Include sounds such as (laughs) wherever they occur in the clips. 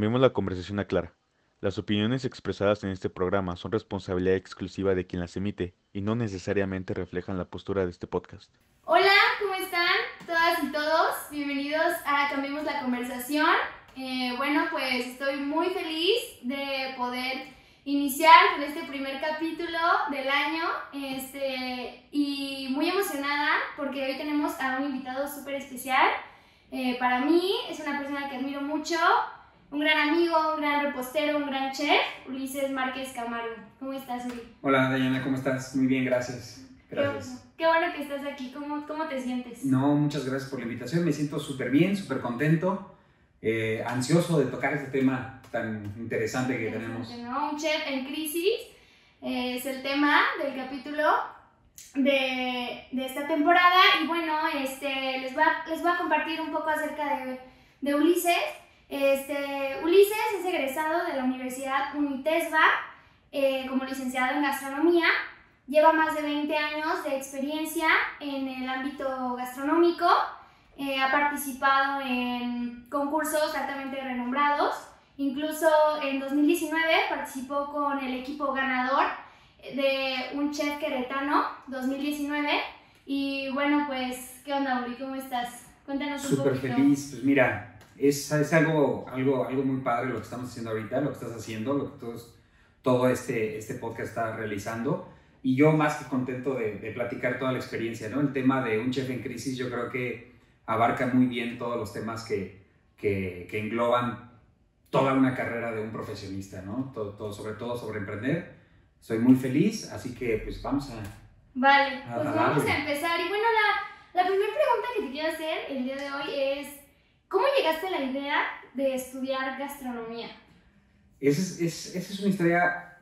Cambiemos la conversación a Clara. Las opiniones expresadas en este programa son responsabilidad exclusiva de quien las emite y no necesariamente reflejan la postura de este podcast. Hola, ¿cómo están todas y todos? Bienvenidos a Cambiemos la conversación. Eh, bueno, pues estoy muy feliz de poder iniciar con este primer capítulo del año este, y muy emocionada porque hoy tenemos a un invitado súper especial. Eh, para mí es una persona que admiro mucho, un gran amigo, un gran repostero, un gran chef, Ulises Márquez Camargo. ¿Cómo estás, Uli? Hola, Dayana, ¿cómo estás? Muy bien, gracias. Gracias. Qué, qué bueno que estás aquí. ¿Cómo, ¿Cómo te sientes? No, muchas gracias por la invitación. Me siento súper bien, súper contento, eh, ansioso de tocar este tema tan interesante que tenemos. ¿no? Un chef en crisis eh, es el tema del capítulo de, de, esta temporada y bueno, este, les, voy a, les voy a compartir un poco acerca de, de Ulises. Este, Ulises es egresado de la Universidad Unitesba eh, como licenciado en gastronomía. Lleva más de 20 años de experiencia en el ámbito gastronómico. Eh, ha participado en concursos altamente renombrados. Incluso en 2019 participó con el equipo ganador de un chef queretano 2019. Y bueno, pues, ¿qué onda, Uri? ¿Cómo estás? Cuéntanos un Súper poquito. feliz. Pues mira, es, es algo, algo, algo muy padre lo que estamos haciendo ahorita, lo que estás haciendo, lo que todos, todo este, este podcast está realizando. Y yo más que contento de, de platicar toda la experiencia, ¿no? El tema de un chef en crisis yo creo que abarca muy bien todos los temas que, que, que engloban toda una carrera de un profesionista, ¿no? Todo, todo, sobre todo sobre emprender. Soy muy feliz, así que pues vamos a... Vale, A- pues a vamos a empezar. Y bueno, la, la primera pregunta que te quiero hacer el día de hoy es, ¿cómo llegaste a la idea de estudiar gastronomía? Esa es, es- es una historia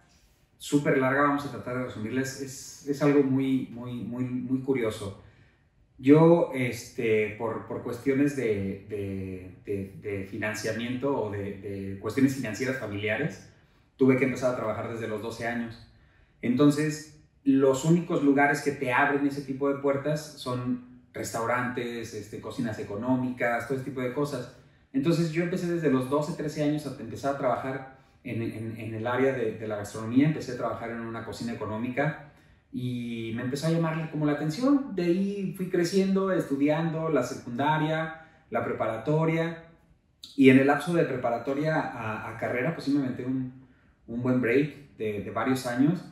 súper larga, vamos a tratar de resumirla. Es, es, algo muy, muy, muy, muy curioso. Yo, este, por, por cuestiones de, de- de- de financiamiento o de cuestiones financieras familiares, tuve que empezar a trabajar desde los 12 años. Entonces, los únicos lugares que te abren ese tipo de puertas son restaurantes, este, cocinas económicas, todo ese tipo de cosas. Entonces, yo empecé desde los 12, 13 años a empezar a trabajar en, en- en el área de, de la gastronomía, empecé a trabajar en una cocina económica y me empezó a llamarle como la atención. De ahí fui creciendo, estudiando la secundaria, la preparatoria y en el lapso de preparatoria a, a carrera, pues sí me metí un, un buen break de, de varios años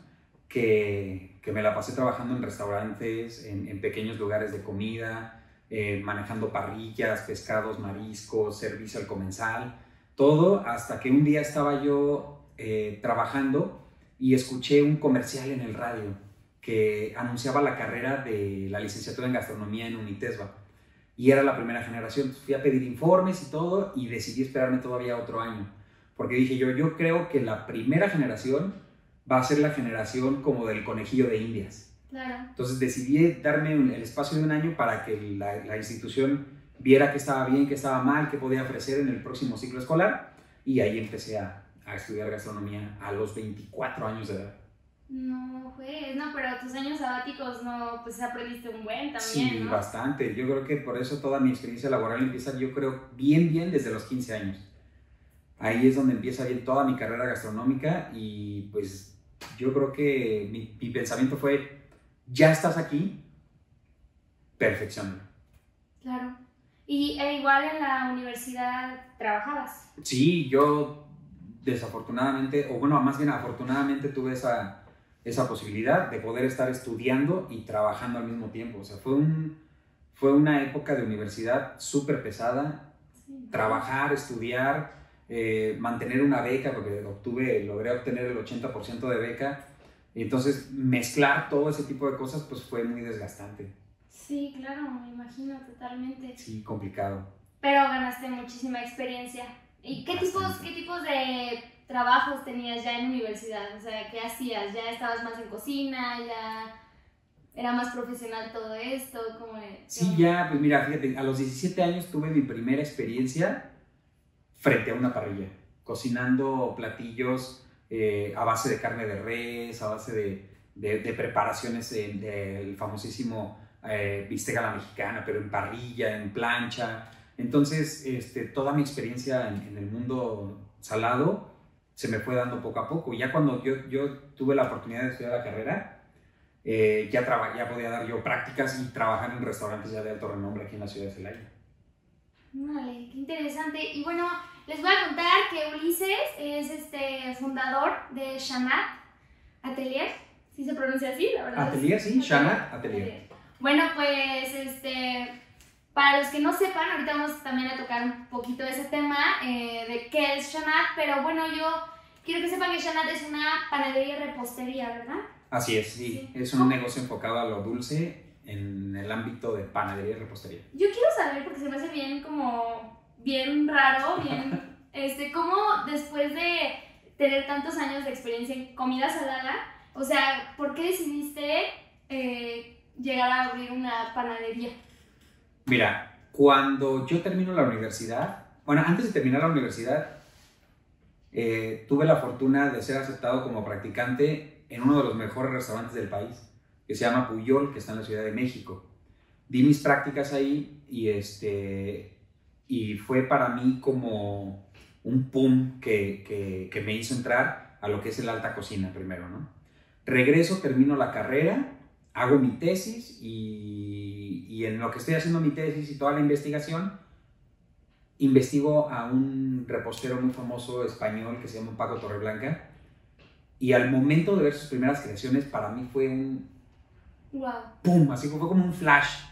que, que me la pasé trabajando en restaurantes, en, pequeños lugares de comida, eh, manejando parrillas, pescados, mariscos, servicio al comensal, todo hasta que un día estaba yo eh, trabajando y escuché un comercial en el radio que anunciaba la carrera de la licenciatura en gastronomía en Unitesba. Y era la primera generación. Fui a pedir informes y todo y decidí esperarme todavía otro año. Porque dije yo, yo creo que la primera generación va a ser la generación como del conejillo de indias. Claro. Entonces decidí darme el espacio de un año para que la, la institución viera que estaba bien, que estaba mal, que podía ofrecer en el próximo ciclo escolar. Y ahí empecé a, a estudiar gastronomía a los 24 años de edad. No, pues, no, pero tus años sabáticos no, pues aprendiste un buen también, Sí, ¿no? bastante. Yo creo que por eso toda mi experiencia laboral empieza, yo creo, bien, bien desde los 15 años. Ahí es donde empieza bien toda mi carrera gastronómica y pues yo creo que mi, mi pensamiento fue, ya estás aquí, perfeccionalo. Claro. Y e igual en la universidad trabajabas. Sí, yo desafortunadamente, o bueno, más bien afortunadamente tuve esa, esa posibilidad de poder estar estudiando y trabajando al mismo tiempo. O sea, fue, un, fue una época de universidad súper pesada, Sí. trabajar, estudiar, eh, mantener una beca, porque obtuve, logré obtener el 80% de beca. Y entonces mezclar todo ese tipo de cosas pues fue muy desgastante. Sí, claro, me imagino totalmente. Sí, complicado. Pero ganaste muchísima experiencia. ¿Y qué tipos, qué tipos de trabajos tenías ya en universidad? O sea, ¿qué hacías? ¿Ya estabas más en cocina? ¿Ya era más profesional todo esto? ¿Cómo Sí, ya, pues mira, fíjate, a los 17 años tuve mi primera experiencia frente a una parrilla, cocinando platillos eh, a base de carne de res, a base de, de- de preparaciones del famosísimo eh, bistec a la mexicana, pero en parrilla, en plancha. Entonces, este, toda mi experiencia en, en el mundo salado, se me fue dando poco a poco. Ya cuando yo, yo tuve la oportunidad de estudiar la carrera, eh, ya, ya podía dar yo prácticas y trabajar en restaurantes ya de alto renombre aquí en la ciudad de Celaya. Vale, qué interesante. Y bueno, les voy a contar que Ulises es este fundador de Shanat Atelier. ¿Sí se pronuncia así, la verdad? Atelier, sí, Shanat Atelier. Bueno, pues este para los que no sepan, ahorita vamos también a tocar un poquito de ese tema eh, de qué es Shanat, pero bueno, yo quiero que sepan que Shanat es una panadería y repostería, ¿verdad? Así es, sí. Es un negocio enfocado a lo dulce en el ámbito de panadería y repostería. Yo quiero saber, porque se me hace bien como, bien raro, bien, (laughs) este, cómo después de tener tantos años de experiencia en comida salada, o sea, ¿por qué decidiste eh, llegar a abrir una panadería? Mira, cuando yo termino la universidad, bueno, antes de terminar la universidad, eh, tuve la fortuna de ser aceptado como practicante en uno de los mejores restaurantes del país, que se llama Puyol, que está en la Ciudad de México. Di mis prácticas ahí y, este, y fue para mí como un pum que, que, me hizo entrar a lo que es el alta cocina primero, ¿no? Regreso, termino la carrera, hago mi tesis y y en lo que estoy haciendo mi tesis y toda la investigación, investigo a un repostero muy famoso español que se llama Paco Torreblanca. Y al momento de ver sus primeras creaciones, para mí fue un. ¡Wow! ¡Pum! Así fue como un flash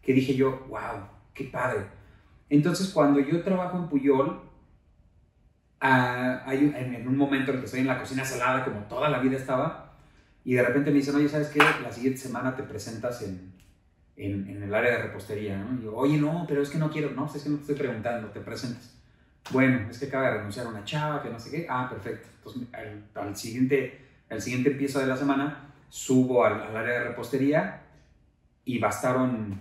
que dije yo, ¡Wow! ¡Qué padre! Entonces, cuando yo trabajo en Puyol, ah, hay, en un momento en que estoy en la cocina salada, como toda la vida estaba, y de repente me dicen, oye, ¿sabes qué? La siguiente semana te presentas en, en, en, el área de repostería, ¿no? Y yo, oye, no, pero es que no quiero, no, es que no te estoy preguntando, te presentas. Bueno, es que acaba de renunciar a una chava, que no sé qué. Ah, perfecto. Entonces, al, siguiente, al siguiente pieza de la semana, subo al, área de repostería y bastaron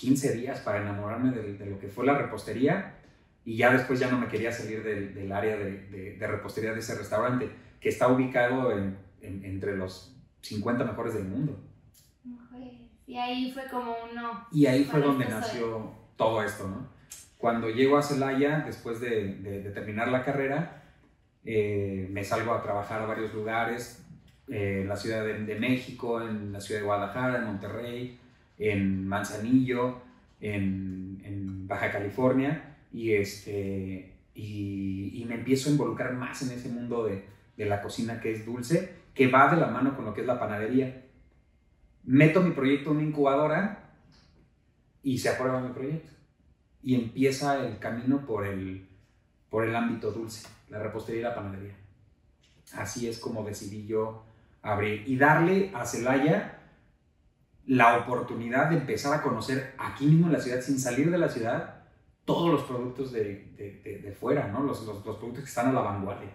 15 días para enamorarme de, lo que fue la repostería y ya después ya no me quería salir del, del área de, de, repostería de ese restaurante, que está ubicado en, entre los 50 mejores del mundo. Y ahí fue como uno. Y ahí fue donde nació todo esto, ¿no? Cuando llego a Celaya, después de, de, terminar la carrera, eh, me salgo a trabajar a varios lugares, eh, en la Ciudad de, México, en la Ciudad de Guadalajara, en Monterrey, en Manzanillo, en, en Baja California, y, este, y, me empiezo a involucrar más en ese mundo de, de la cocina que es dulce, que va de la mano con lo que es la panadería meto mi proyecto en una incubadora y se aprueba mi proyecto. Y empieza el camino por el, por el ámbito dulce, la repostería y la panadería. Así es como decidí yo abrir y darle a Celaya la oportunidad de empezar a conocer aquí mismo en la ciudad, sin salir de la ciudad, todos los productos de, de, de, fuera, ¿no? Los, los, los, productos que están a la vanguardia.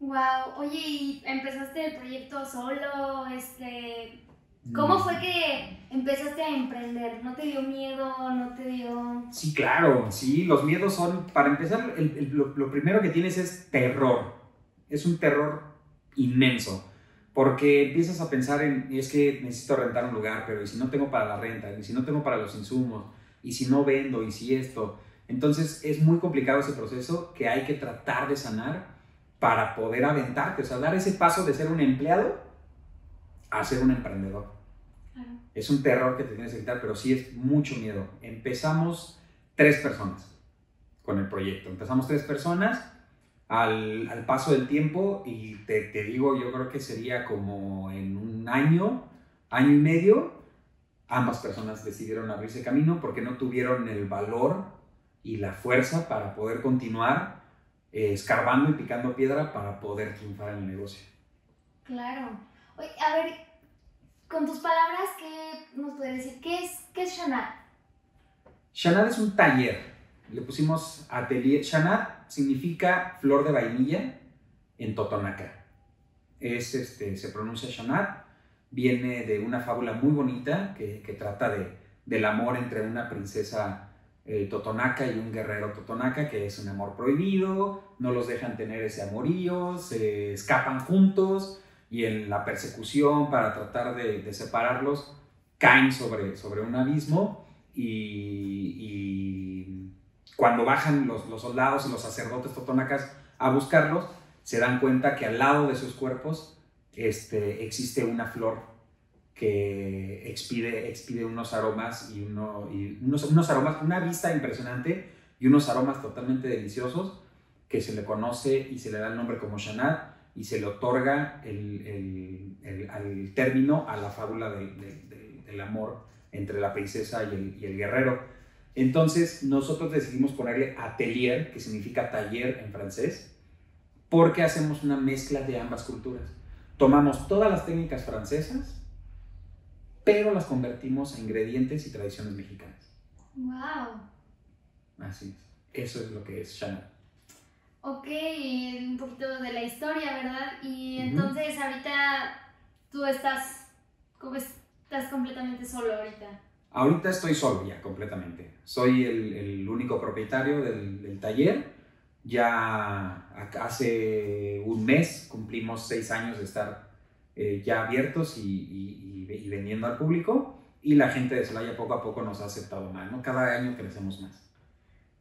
Wow, oye, ¿y empezaste el proyecto solo? Este, ¿Cómo fue que empezaste a emprender? ¿No te dio miedo? ¿No te dio...? Sí, claro, sí, los miedos son, para empezar, lo, primero que tienes es terror. Es un terror inmenso, porque empiezas a pensar en, es que necesito rentar un lugar, pero ¿y si no tengo para la renta? ¿Y si no tengo para los insumos? ¿Y si no vendo? ¿Y si esto? Entonces es muy complicado ese proceso que hay que tratar de sanar para poder aventarte, o sea, dar ese paso de ser un empleado a ser un emprendedor. Es un terror que te tienes que quitar, pero sí es mucho miedo. Empezamos tres personas con el proyecto. Empezamos tres personas al, al paso del tiempo y te, te, digo, yo creo que sería como en un año, año y medio, ambas personas decidieron abrirse camino porque no tuvieron el valor y la fuerza para poder continuar eh, escarbando y picando piedra para poder triunfar en el negocio. Claro. Oye, a ver, con tus palabras, ¿qué nos puedes decir? ¿Qué es, qué es Shanat? Shanat es un taller. Le pusimos atelier. Shanat significa flor de vainilla en Totonaca. Es, este, se pronuncia Shanat. Viene de una fábula muy bonita que, trata de, del amor entre una princesa eh, Totonaca y un guerrero Totonaca, que es un amor prohibido, no los dejan tener ese amorío, se escapan juntos y en la persecución para tratar de, separarlos caen sobre, sobre un abismo y, cuando bajan los, los soldados y los sacerdotes totonacas a buscarlos, se dan cuenta que al lado de sus cuerpos este, existe una flor que expide, expide unos aromas y, uno, y unos, unos aromas, una vista impresionante y unos aromas totalmente deliciosos que se le conoce y se le da el nombre como Shanat y se le otorga el, el, el, al término a la fábula del, del, del amor entre la princesa y el, y el, guerrero. Entonces nosotros decidimos ponerle atelier, que significa taller en francés, porque hacemos una mezcla de ambas culturas. Tomamos todas las técnicas francesas, pero las convertimos en ingredientes y tradiciones mexicanas. ¡Wow! Así es. Eso es lo que es Shanat. Ok, un poquito de la historia, ¿verdad? Y entonces ahorita tú estás, ¿cómo estás completamente solo ahorita? Ahorita estoy solo ya completamente. Soy el, el único propietario del, del, taller. Ya hace un mes cumplimos seis años de estar eh, ya abiertos y, y, y, vendiendo al público. Y la gente de Celaya poco a poco nos ha aceptado más, ¿no? Cada año crecemos más.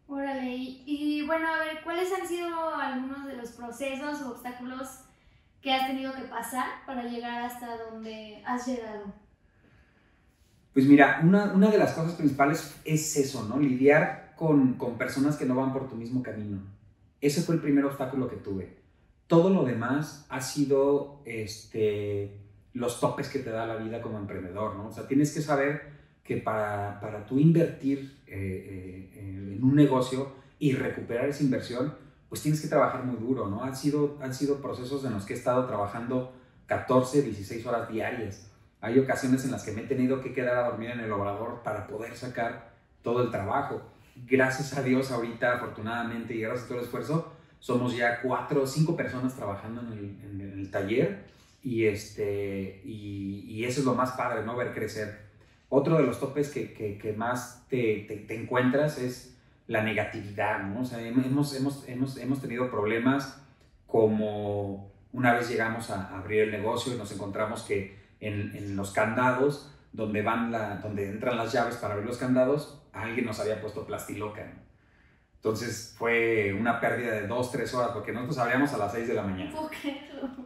Órale, y, bueno, a ver, ¿cuáles han sido algunos de los procesos o obstáculos que has tenido que pasar para llegar hasta donde has llegado? Pues mira, una, una de las cosas principales es eso, ¿no? Lidiar con, con personas que no van por tu mismo camino. Ese fue el primer obstáculo que tuve. Todo lo demás ha sido este, los topes que te da la vida como emprendedor, ¿no? O sea, tienes que saber que para, para tú invertir eh, eh, en un negocio y recuperar esa inversión, pues tienes que trabajar muy duro, ¿no? Han sido, han sido procesos en los que he estado trabajando 14, 16 horas diarias. Hay ocasiones en las que me he tenido que quedar a dormir en el obrador para poder sacar todo el trabajo. Gracias a Dios ahorita, afortunadamente, y gracias a todo el esfuerzo, somos ya cuatro o cinco personas trabajando en el, en el taller y, este, y, y, eso es lo más padre, ¿no? Ver crecer. Otro de los topes que, que, que más te, te, te, encuentras es la negatividad, ¿no? O sea, hemos, hemos, hemos, hemos tenido problemas como una vez llegamos a abrir el negocio y nos encontramos que en, en los candados, donde, van la, donde entran las llaves para abrir los candados, alguien nos había puesto plastiloca. ¿no? Entonces fue una pérdida de dos, tres horas, porque nosotros abríamos a las 6 de la mañana.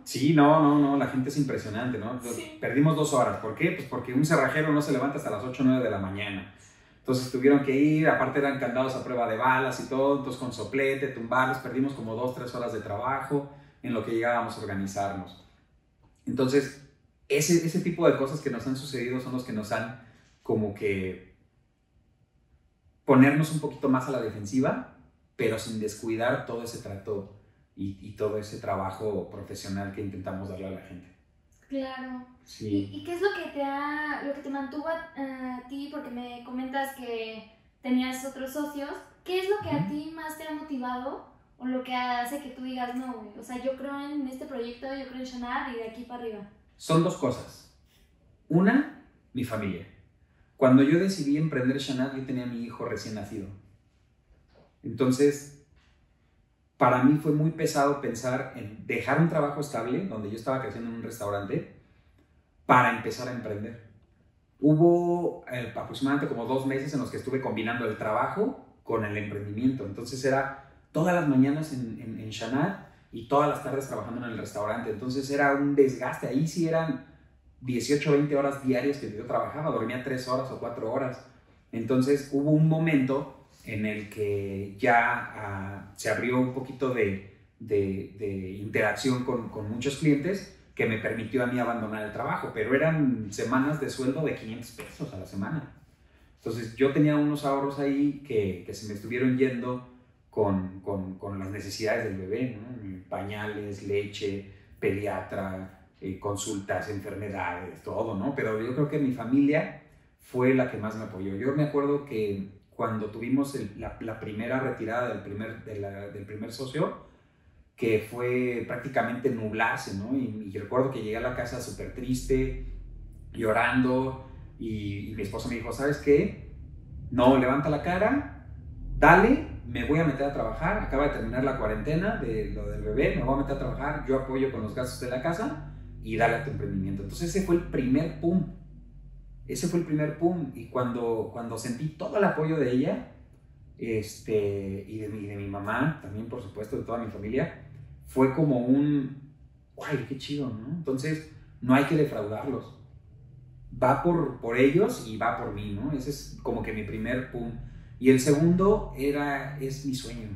Sí, no, no, no, la gente es impresionante, ¿no? Sí. Perdimos dos horas. ¿Por qué? Pues porque un cerrajero no se levanta hasta las 8 o 9 de la mañana. Entonces tuvieron que ir, aparte eran candados a prueba de balas y todo, entonces con soplete, tumbarlos, perdimos como dos, tres horas de trabajo en lo que llegábamos a organizarnos. Entonces, ese, ese tipo de cosas que nos han sucedido son los que nos han como que ponernos un poquito más a la defensiva, pero sin descuidar todo ese trato y, y todo ese trabajo profesional que intentamos darle a la gente. Claro. Sí. ¿Y, ¿Y, qué es lo que te ha, lo que te mantuvo a, a, ti? Porque me comentas que tenías otros socios. ¿Qué es lo que uh -huh. a ti más te ha motivado o lo que hace que tú digas, no, o sea, yo creo en este proyecto, yo creo en Shanad y de aquí para arriba? Son dos cosas. Una, mi familia. Cuando yo decidí emprender Shanad, yo tenía a mi hijo recién nacido. Entonces, para mí fue muy pesado pensar en dejar un trabajo estable, donde yo estaba creciendo en un restaurante, para empezar a emprender. Hubo eh, aproximadamente como dos meses en los que estuve combinando el trabajo con el emprendimiento. Entonces era todas las mañanas en, en, en y todas las tardes trabajando en el restaurante. Entonces era un desgaste. Ahí sí eran 18, 20 horas diarias que yo trabajaba, dormía 3 horas o 4 horas. Entonces hubo un momento en el que ya uh, se abrió un poquito de, de, de interacción con, con, muchos clientes que me permitió a mí abandonar el trabajo, pero eran semanas de sueldo de 500 pesos a la semana. Entonces yo tenía unos ahorros ahí que, que se me estuvieron yendo con, con, con las necesidades del bebé, pañales, leche, pediatra, eh, consultas, enfermedades, todo, ¿no? Pero yo creo que mi familia fue la que más me apoyó. Yo me acuerdo que cuando tuvimos la, primera retirada del primer, del primer socio, que fue prácticamente nublarse, ¿no? Y, recuerdo que llegué a la casa súper triste, llorando, y, y, mi esposo me dijo, ¿sabes qué? No, levanta la cara, dale, me voy a meter a trabajar, acaba de terminar la cuarentena de lo del bebé, me voy a meter a trabajar, yo apoyo con los gastos de la casa y dale a tu emprendimiento. Entonces ese fue el primer pum ese fue el primer pum. Y cuando, cuando sentí todo el apoyo de ella, este, y de mi, de mi mamá, también por supuesto, de toda mi familia, fue como un, ¡guay, qué chido! Entonces, no hay que defraudarlos. Va por, por ellos y va por mí, ¿no? Ese es como que mi primer pum. Y el segundo era, es mi sueño,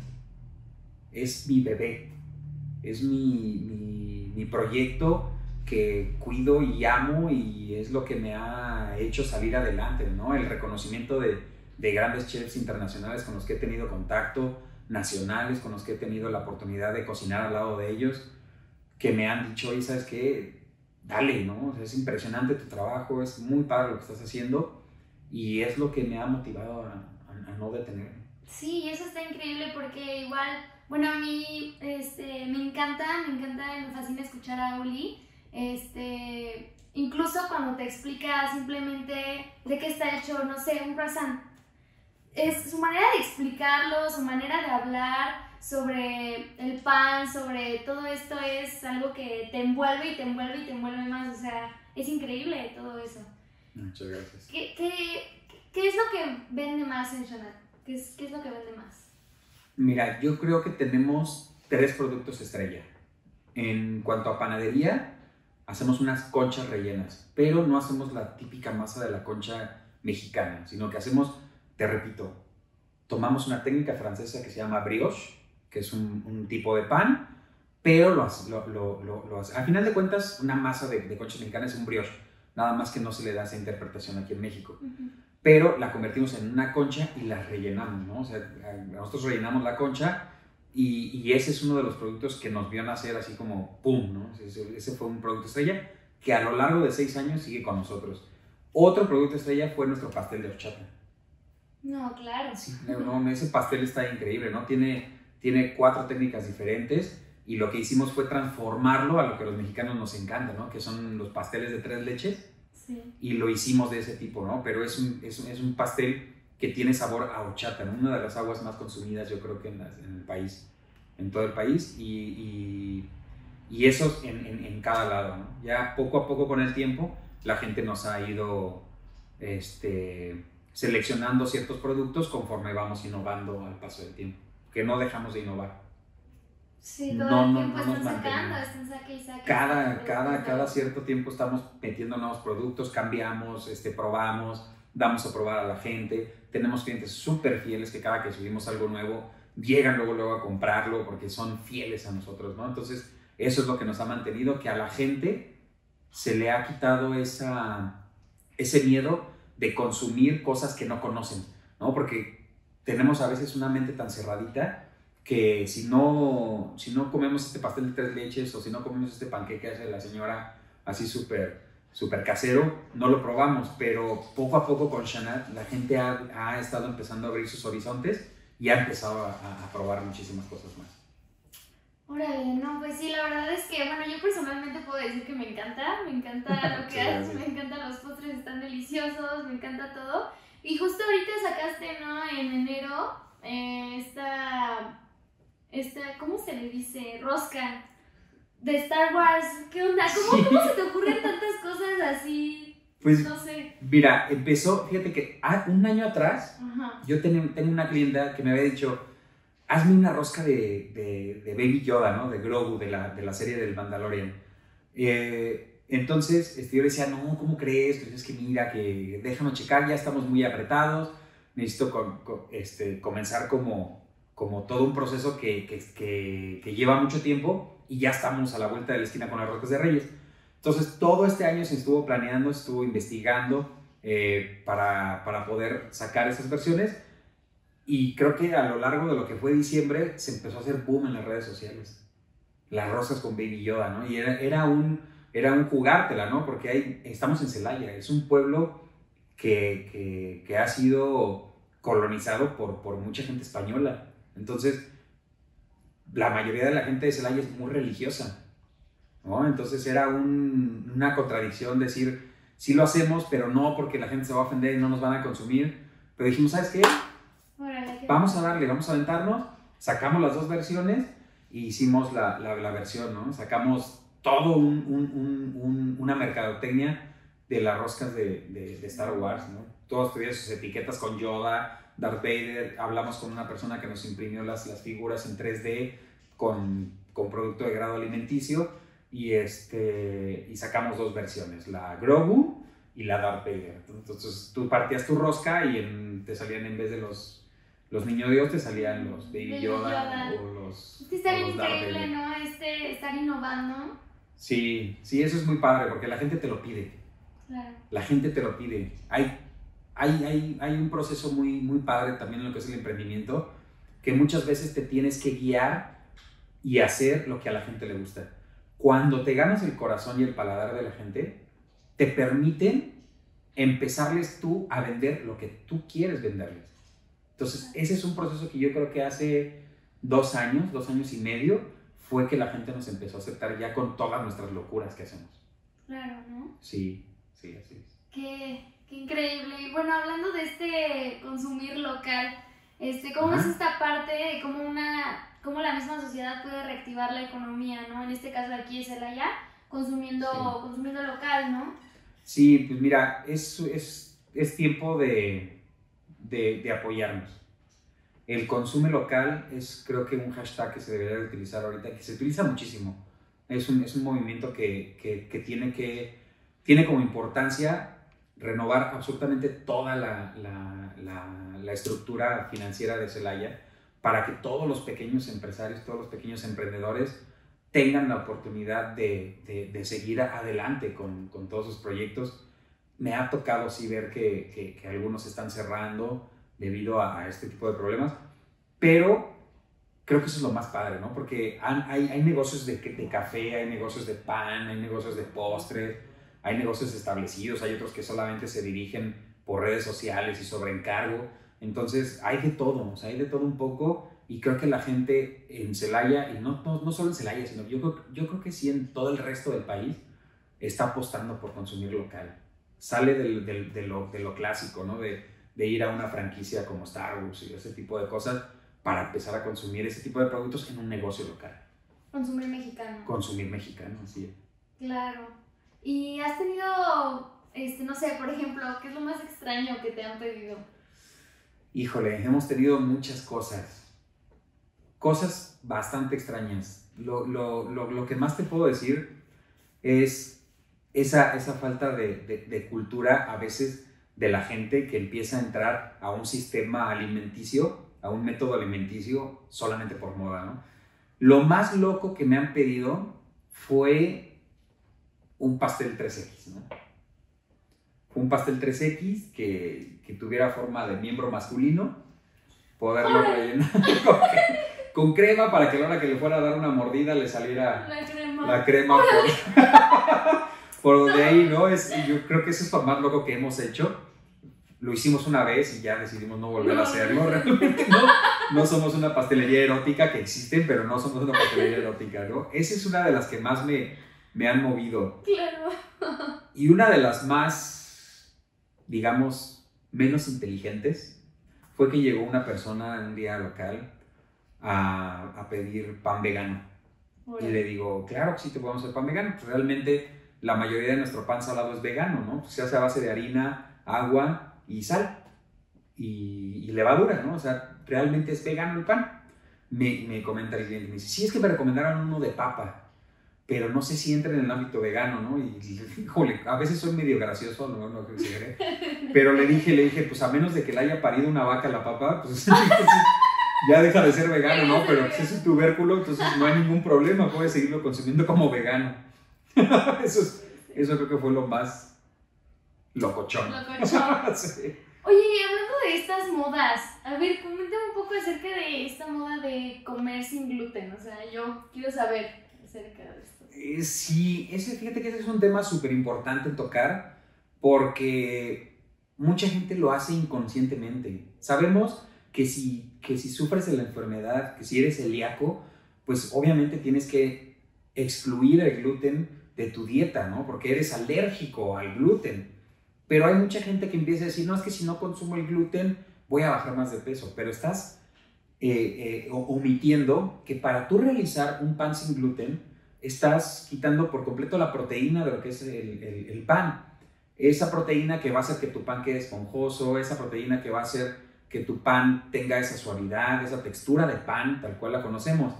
es mi bebé, es mi, mi, mi proyecto que cuido y amo y es lo que me ha hecho salir adelante, ¿no? El reconocimiento de, de grandes chefs internacionales con los que he tenido contacto, nacionales con los que he tenido la oportunidad de cocinar al lado de ellos, que me han dicho, oye, ¿sabes qué? Dale, ¿no? es impresionante tu trabajo, es muy padre lo que estás haciendo y es lo que me ha motivado a, no detenerme. Sí, eso está increíble porque igual, bueno, a mí este, me encanta, me encanta me fascina escuchar a Uli. Este, incluso cuando te explica simplemente de qué está hecho, no sé, un croissant es su manera de explicarlo, su manera de hablar sobre el pan, sobre todo esto es algo que te envuelve y te envuelve y te envuelve más. O sea, es increíble todo eso. Muchas gracias. ¿Qué, qué, qué es lo que vende más en Shonat? ¿Qué es, ¿Qué es lo que vende más? Mira, yo creo que tenemos tres productos estrella. En cuanto a panadería, hacemos unas conchas rellenas, pero no hacemos la típica masa de la concha mexicana, sino que hacemos te repito, tomamos una técnica francesa que se llama brioche, que es un, tipo de pan, pero lo, lo, lo, lo, al final de cuentas una masa de, de concha mexicana es un brioche, nada más que no se le da esa interpretación aquí en México. Pero la convertimos en una concha y la rellenamos, ¿no? O sea, nosotros rellenamos la concha y, y, ese es uno de los productos que nos vio nacer así como ¡pum! ¿no? Ese, ese, fue un producto estrella que a lo largo de seis años sigue con nosotros. Otro producto estrella fue nuestro pastel de horchata. No, claro. Sí, no, ese pastel está increíble, ¿no? Tiene, tiene cuatro técnicas diferentes y lo que hicimos fue transformarlo a lo que a los mexicanos nos encanta, ¿no? Que son los pasteles de tres leches. Y lo hicimos de ese tipo, ¿no? Pero es un, es es un pastel que tiene sabor a horchata, ¿no? Una de las aguas más consumidas yo creo que en, el país, en todo el país. Y, y, y eso en, en, en, cada lado. Ya poco a poco con el tiempo la gente nos ha ido, este seleccionando ciertos productos conforme vamos innovando al paso del tiempo, que no dejamos de innovar. Sí, todo el tiempo están sacando, están saque y saque. Cada, cada, cada cierto tiempo estamos metiendo nuevos productos, cambiamos, este, probamos, damos a probar a la gente. Tenemos clientes súper fieles que cada que subimos algo nuevo, llegan luego, luego a comprarlo porque son fieles a nosotros, ¿no? Entonces, eso es lo que nos ha mantenido, que a la gente se le ha quitado esa, ese miedo de consumir cosas que no conocen, ¿no? Porque tenemos a veces una mente tan cerradita que si no, si no comemos este pastel de tres leches o si no comemos este panqueque que hace la señora así súper super casero, no lo probamos, pero poco a poco con Shanat la gente ha, ha, estado empezando a abrir sus horizontes y ha empezado a, a probar muchísimas cosas más. Órale, no, pues sí, la verdad es que, bueno, yo personalmente puedo decir que me encanta, me encanta (laughs) lo que haces, me encantan los postres, están deliciosos, me encanta todo. Y justo ahorita sacaste, ¿no? En enero, eh, esta, esta, ¿cómo se le dice? Rosca de Star Wars. ¿Qué onda? ¿Cómo, ¿cómo se te ocurren tantas cosas así? Pues, no sé. Mira, empezó, fíjate que ah, un año atrás, yo tengo, tengo una clienta que me había dicho, hazme una rosca de, de, Baby Yoda, ¿no? De Grogu, de la, de la serie del Mandalorian. Eh, entonces, este, yo decía, no, ¿cómo crees? Pues es que mira, que déjame checar, ya estamos muy apretados, necesito este, comenzar como, como todo un proceso que, que, que, lleva mucho tiempo y ya estamos a la vuelta de la esquina con las roscas de Reyes. Entonces, todo este año se estuvo planeando, estuvo investigando eh, para, para poder sacar esas versiones y creo que a lo largo de lo que fue diciembre se empezó a hacer boom en las redes sociales. Las rosas con Baby Yoda, ¿no? Y era, era, un, era un jugártela, ¿no? Porque hay, estamos en Celaya, es un pueblo que, que, que ha sido colonizado por, por mucha gente española. Entonces, la mayoría de la gente de Celaya es muy religiosa, ¿no? Entonces era un, una contradicción decir, sí lo hacemos, pero no porque la gente se va a ofender y no nos van a consumir. Pero dijimos, ¿sabes qué? vamos a darle, vamos a aventarnos, sacamos las dos versiones e hicimos la, la, la versión, ¿no? Sacamos todo un, un, un, una mercadotecnia de las roscas de, de, Star Wars, ¿no? Todos tuvieron sus etiquetas con Yoda, Darth Vader, hablamos con una persona que nos imprimió las, las figuras en 3D con, con producto de grado alimenticio y, este, y sacamos dos versiones, la Grogu y la Darth Vader. Entonces tú partías tu rosca y en- te salían en vez de los, los niños Dios, te salían los Baby Yoda, Yoda. o los, Es que está o bien los Darth increíble. ¿no? Este, estar innovando. Sí, sí, eso es muy padre porque la gente te lo pide. Claro. La gente te lo pide. Hay, hay, hay, hay un proceso muy, muy padre también en lo que es el emprendimiento, que muchas veces te tienes que guiar y hacer lo que a la gente le gusta. Cuando te ganas el corazón y el paladar de la gente, te permiten empezarles tú a vender lo que tú quieres venderles. Entonces, ese es un proceso que yo creo que hace dos años, dos años y medio, fue que la gente nos empezó a aceptar ya con todas nuestras locuras que hacemos. Claro, ¿no? Sí, sí, así es. Qué, qué increíble. Y bueno, hablando de este consumir local, este, ¿cómo Ajá. es esta parte de cómo una, cómo la misma sociedad puede reactivar la economía, ¿no? En este caso de aquí es Celaya, consumiendo, Sí. consumiendo local, ¿no? Sí, pues mira, es, es, es tiempo de, de, de apoyarnos. El consume local es creo que un hashtag que se debería de utilizar ahorita, que se utiliza muchísimo. Es un, es un movimiento que, que, que tiene que tiene como importancia renovar absolutamente toda la, la, la, la estructura financiera de Celaya para que todos los pequeños empresarios, todos los pequeños emprendedores tengan la oportunidad de, de, de seguir adelante con, con, todos sus proyectos. Me ha tocado sí ver que, que, que algunos están cerrando debido a, a, este tipo de problemas, pero creo que eso es lo más padre, ¿no? Porque han, hay, hay negocios de, de café, hay negocios de pan, hay negocios de postres, hay negocios establecidos, hay otros que solamente se dirigen por redes sociales y sobre encargo. Entonces, hay de todo, o sea, hay de todo un poco y creo que la gente en Celaya, y no, no, no solo en Celaya, sino yo creo, yo creo que sí en todo el resto del país, está apostando por consumir local. Sale del, del, de, lo, de, lo, clásico, ¿no? De, de, ir a una franquicia como Starbucks y ese tipo de cosas para empezar a consumir ese tipo de productos en un negocio local. Consumir mexicano. Consumir mexicano, sí. Claro. ¿Y has tenido, este, no sé, por ejemplo, qué es lo más extraño que te han pedido? Híjole, hemos tenido muchas cosas. Cosas bastante extrañas. Lo, lo, lo, lo que más te puedo decir es esa, esa falta de, de, de, cultura a veces de la gente que empieza a entrar a un sistema alimenticio, a un método alimenticio solamente por moda, ¿no? Lo más loco que me han pedido fue un pastel 3X, ¿no? Un pastel 3X que, que tuviera forma de miembro masculino, poderlo rellenar (laughs) con, con, crema para que a la hora que le fuera a dar una mordida le saliera la crema, la crema por, (laughs) por donde ahí, ¿no? Es, yo creo que eso es lo más loco que hemos hecho. Lo hicimos una vez y ya decidimos no volver a hacerlo. Realmente no, no somos una pastelería erótica que existen, pero no somos una pastelería erótica, ¿no? Esa es una de las que más me, me han movido. Claro. Y una de las más, digamos, menos inteligentes fue que llegó una persona en un día local a, a pedir pan vegano. Y le digo, claro que sí te podemos hacer pan vegano. Pues realmente la mayoría de nuestro pan salado es vegano, ¿no? Pues se hace a base de harina, agua y sal. Y, y, levadura, ¿no? O sea, realmente es vegano el pan. Me, me comenta el cliente, me dice, sí, es que me recomendaron uno de papa pero no sé si entra en el ámbito vegano, ¿no? Y, (laughs) híjole, a veces soy medio gracioso, no, no creo (laughs) pero le dije, le dije, pues a menos de que le haya parido una vaca la papa, pues (laughs) ya deja de ser vegano, ¿no? Pero pues, es un tubérculo, entonces no hay ningún problema, puedes seguirlo consumiendo como vegano. eso, es, eso creo que fue lo más locochón. Locochón. sí. Oye, y hablando de estas modas, a ver, coméntame un poco acerca de esta moda de comer sin gluten, o sea, yo quiero saber acerca de esto. Sí, ese, fíjate que ese es un tema súper importante tocar porque mucha gente lo hace inconscientemente. Sabemos que si, que si sufres de la enfermedad, que si eres celíaco, pues obviamente tienes que excluir el gluten de tu dieta, ¿no? Porque eres alérgico al gluten. Pero hay mucha gente que empieza a decir, no, es que si no consumo el gluten voy a bajar más de peso. Pero estás eh, eh, omitiendo que para tú realizar un pan sin gluten, estás quitando por completo la proteína de lo que es el, el, pan. Esa proteína que va a hacer que tu pan quede esponjoso, esa proteína que va a hacer que tu pan tenga esa suavidad, esa textura de pan, tal cual la conocemos.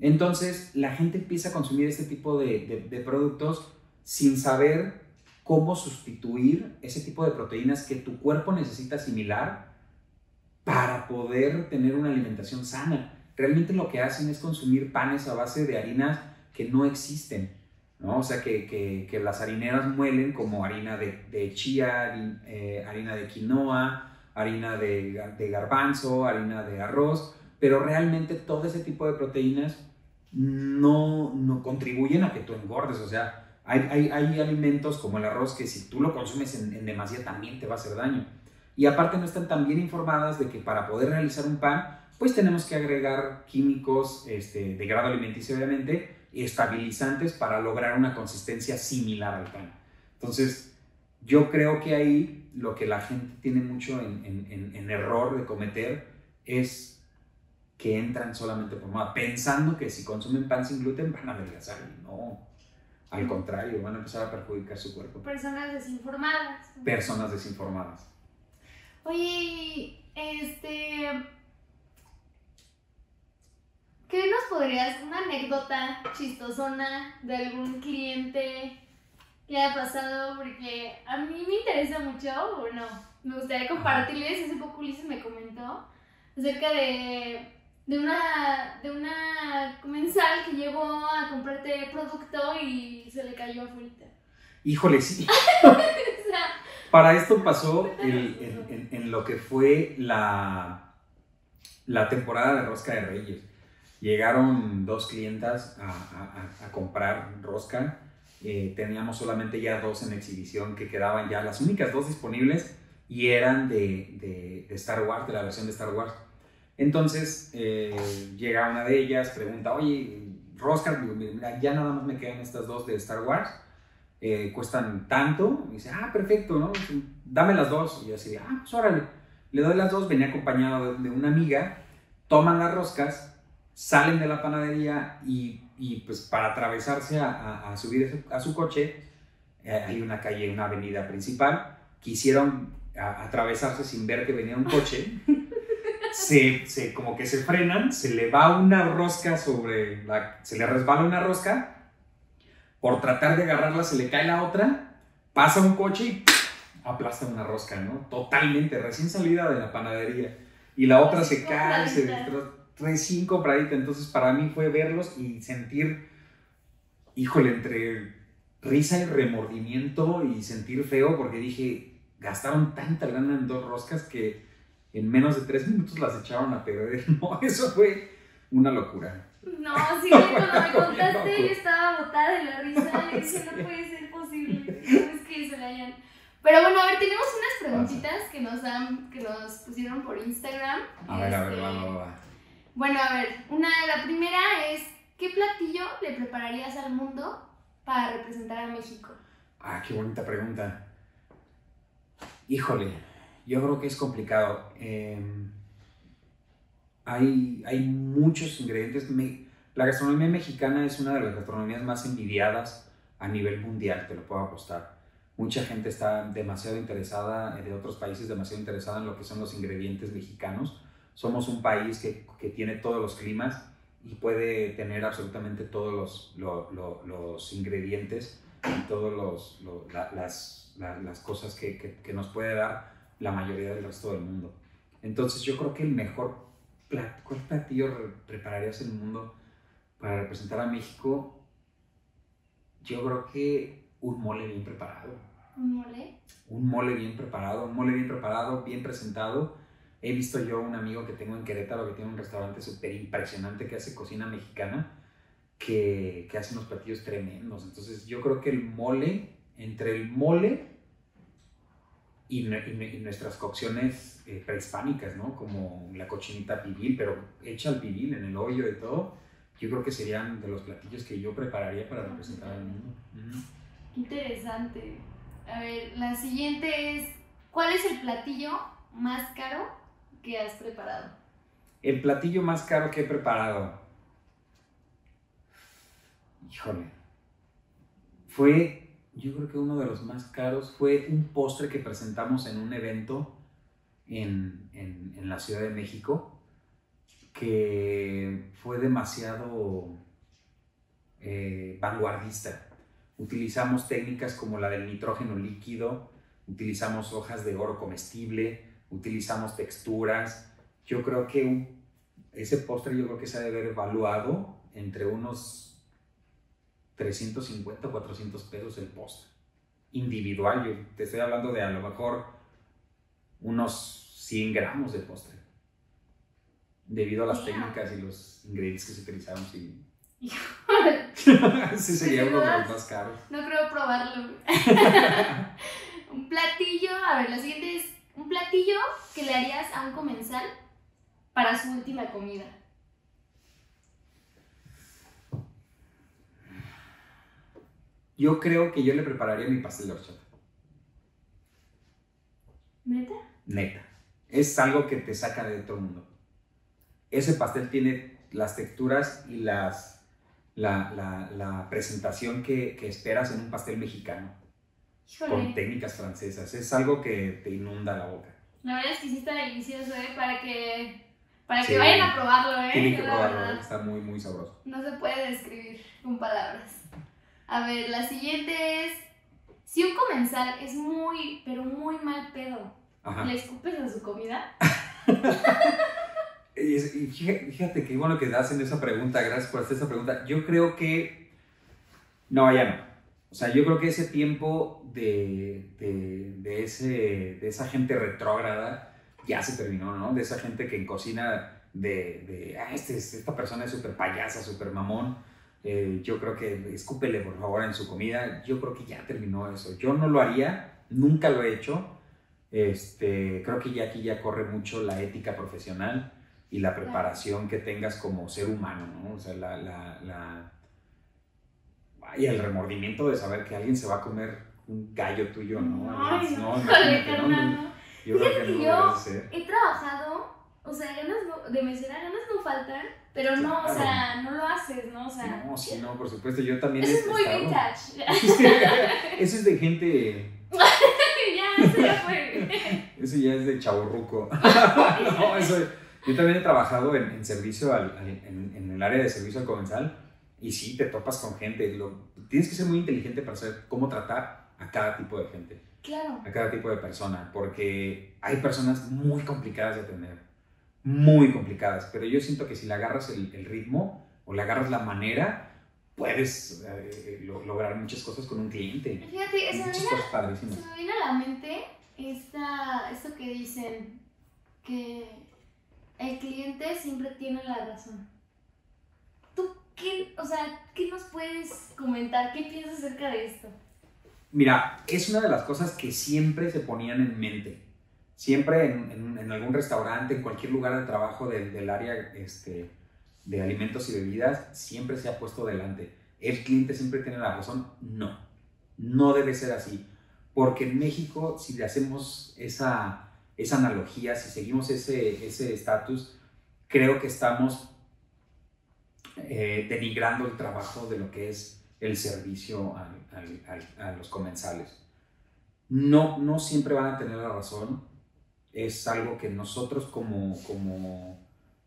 Entonces, la gente empieza a consumir este tipo de, de productos sin saber cómo sustituir ese tipo de proteínas que tu cuerpo necesita asimilar para poder tener una alimentación sana. Realmente lo que hacen es consumir panes a base de harinas que no existen, ¿no? O sea, que, que, las harineras muelen como harina de, de chía, eh, harina de quinoa, harina de, de garbanzo, harina de arroz, pero realmente todo ese tipo de proteínas no, no contribuyen a que tú engordes, o sea, hay, hay, alimentos como el arroz que si tú lo consumes en, en, demasía también te va a hacer daño. Y aparte no están tan bien informadas de que para poder realizar un pan, pues tenemos que agregar químicos este, de grado alimenticio, obviamente, y estabilizantes para lograr una consistencia similar al pan. Entonces, yo creo que ahí lo que la gente tiene mucho en, en, en error de cometer es que entran solamente por moda, pensando que si consumen pan sin gluten van a adelgazar. No, al contrario, van a empezar a perjudicar su cuerpo. Personas desinformadas. Personas desinformadas. Oye, este... ¿Qué nos podrías, una anécdota chistosona de algún cliente que haya pasado? Porque a mí me interesa mucho, bueno, me gustaría compartirles, hace poco Ulises me comentó acerca de de una, de una comensal que llegó a comprarte producto y se le cayó afuera. Híjole, sí. (laughs) Para esto pasó en, lo que fue la, la temporada de rosca de reyes. Llegaron dos clientas a, comprar rosca. Eh, teníamos solamente ya dos en exhibición que quedaban ya las únicas dos disponibles y eran de, de Star Wars, de la versión de Star Wars. Entonces eh, llega una de ellas, pregunta, oye, Roscar, mira, ya nada más me quedan estas dos de Star Wars, eh, cuestan tanto. Y dice, ah, perfecto, ¿no? Dame las dos. Y yo así, ah, pues órale. Le doy las dos, venía acompañado de, una amiga, toman las roscas, salen de la panadería y, y pues para atravesarse a, a, subir a su coche, eh, hay una calle, una avenida principal, quisieron atravesarse sin ver que venía un coche. (laughs) se, se, como que se frenan, se le va una rosca sobre la, se le resbala una rosca, por tratar de agarrarla se le cae la otra, pasa un coche y aplasta una rosca, ¿no? Totalmente, recién salida de la panadería. Y la otra se cae, se recién compradita. Entonces para mí fue verlos y sentir, híjole, entre risa y remordimiento y sentir feo porque dije, gastaron tanta lana en dos roscas que en menos de tres minutos las echaron a perder. (laughs) No, eso fue una locura. No, sí, cuando me (laughs) contaste yo estaba botada de la risa. y dije, no puede ser posible. No es que se la hayan. Pero bueno, a ver, tenemos unas preguntitas que nos han, que nos pusieron por Instagram. A ver, a ver, este, va, va. Bueno, a ver, una, la primera es, ¿qué platillo le prepararías al mundo para representar a México? Ah, qué bonita pregunta. Híjole, yo creo que es complicado. Em, hay, hay muchos ingredientes. la gastronomía mexicana es una de las gastronomías más envidiadas a nivel mundial, te lo puedo apostar. Mucha gente está demasiado interesada, eh, de otros países demasiado interesada en lo que son los ingredientes mexicanos. Somos un país que, que tiene todos los climas y puede tener absolutamente todos los, los, los ingredientes y todas las, las, cosas que, que, que nos puede dar la mayoría del resto del mundo. Entonces yo creo que el mejor ¿cuál platillo prepararías en el mundo para representar a México? Yo creo que un mole bien preparado. ¿Un mole? Un mole bien preparado, un mole bien preparado, bien presentado. He visto yo un amigo que tengo en Querétaro que tiene un restaurante súper impresionante que hace cocina mexicana, que, que hace unos platillos tremendos. Entonces yo creo que el mole, entre el mole y, nuestras cocciones eh, prehispánicas, ¿no? Como la cochinita pibil, pero hecha al pibil en el hoyo y todo, yo creo que serían de los platillos que yo prepararía para representar al mundo. Interesante. A ver, la siguiente es, ¿cuál es el platillo más caro que has preparado? El platillo más caro que he preparado. Híjole. Fue yo creo que uno de los más caros fue un postre que presentamos en un evento en, en, en la Ciudad de México que fue demasiado eh, vanguardista. Utilizamos técnicas como la del nitrógeno líquido, utilizamos hojas de oro comestible, utilizamos texturas. Yo creo que ese postre yo creo que se ha de haber evaluado entre unos 350 o 400 pesos el postre. Individual, yo te estoy hablando de a lo mejor unos 100 gramos de postre. Debido a las Ya. técnicas y los ingredientes que se utilizaron, sí. (laughs) Sí sería uno de los más caros. no creo probarlo. (laughs) un platillo, a ver, la siguiente es un platillo que le harías a un comensal para su última comida. Yo creo que yo le prepararía mi pastel de horchata. ¿Neta? Neta. Es algo que te saca de todo el mundo. Ese pastel tiene las texturas y las, la, la- la presentación que, que esperas en un pastel mexicano, con Híjole, técnicas francesas. Es algo que te inunda la boca. la verdad es que sí está delicioso, ¿eh? Para que, para Sí. que vayan a probarlo, ¿eh? Tienen que La probarlo, verdad. está muy, muy sabroso. No se puede describir con palabras. A ver, la siguiente es, si un comensal es muy, pero muy mal pedo, Ajá. ¿le escupes a su comida? (laughs) Y fíjate, qué bueno que hacen esa pregunta, gracias por hacer esa pregunta. Yo creo que, no, ya no. O sea, yo creo que ese tiempo de, de, de ese, de esa gente retrógrada ya se terminó, ¿no? De esa gente que en cocina de, de ah, este, es- esta persona es súper payasa, súper mamón. Eh, yo creo que escúpele por favor en su comida. Yo creo que ya terminó eso. Yo no lo haría, nunca lo he hecho. Este, creo que ya aquí ya corre mucho la ética profesional y la preparación que tengas como ser humano, ¿no? O sea, la, la, la... Y el remordimiento de saber que alguien se va a comer un gallo tuyo, ¿no? Ay, no, no, híjole, ¿no? no. Yo creo que no que lo yo-. He trabajado, o sea, ganas no- de mesera, ganas no faltan, pero no, o Claro. sea, no lo haces, ¿no? O sea, No, sí, no, por supuesto, yo también eso es muy vintage. (laughs) Eso es de gente, (laughs) ya, eso ya fue. (laughs) eso ya es de chaborruco. no, eso, yo también he trabajado en, en servicio, al, al- en, en el área de servicio al comensal y sí, te topas con gente. Lo, tienes que ser muy inteligente para saber cómo tratar a cada tipo de gente. Claro. a cada tipo de persona, porque hay personas muy complicadas de atender, muy complicadas, pero yo siento que si le agarras el, el ritmo o le agarras la manera, puedes eh, lo- lograr muchas cosas con un cliente. Fíjate, se me padrísimas. Se me viene a la mente esta, esto que dicen, que el cliente siempre tiene la razón. ¿Tú qué, o sea, qué nos puedes comentar? ¿Qué piensas acerca de esto? Mira, es una de las cosas que siempre se ponían en mente. Siempre en, en- en algún restaurante, en cualquier lugar de trabajo del, del área este, de alimentos y bebidas, siempre se ha puesto delante. ¿El cliente siempre tiene la razón? No, no debe ser así. Porque en México, si le hacemos esa, esa analogía, si seguimos ese ese estatus, creo que estamos eh, denigrando el trabajo de lo que es el servicio al- al- al- a los comensales. No, no siempre van a tener la razón. Es algo que nosotros como, como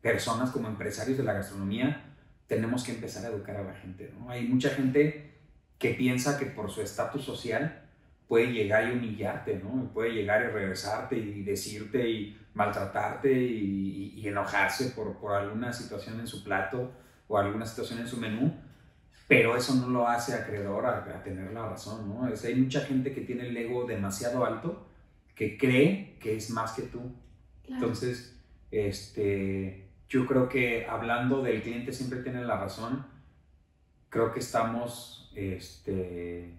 personas, como empresarios de la gastronomía, tenemos que empezar a educar a la gente. ¿no? Hay mucha gente que piensa que por su estatus social puede llegar y humillarte, ¿no? Puede llegar y regresarte y decirte y maltratarte y enojarse por, por alguna situación en su plato o alguna situación en su menú, pero eso no lo hace acreedor a, a tener la razón, ¿no? Es, hay mucha gente que tiene el ego demasiado alto, que cree que es más que tú. Claro. Entonces, este, yo creo que hablando del cliente siempre tiene la razón, creo que estamos este,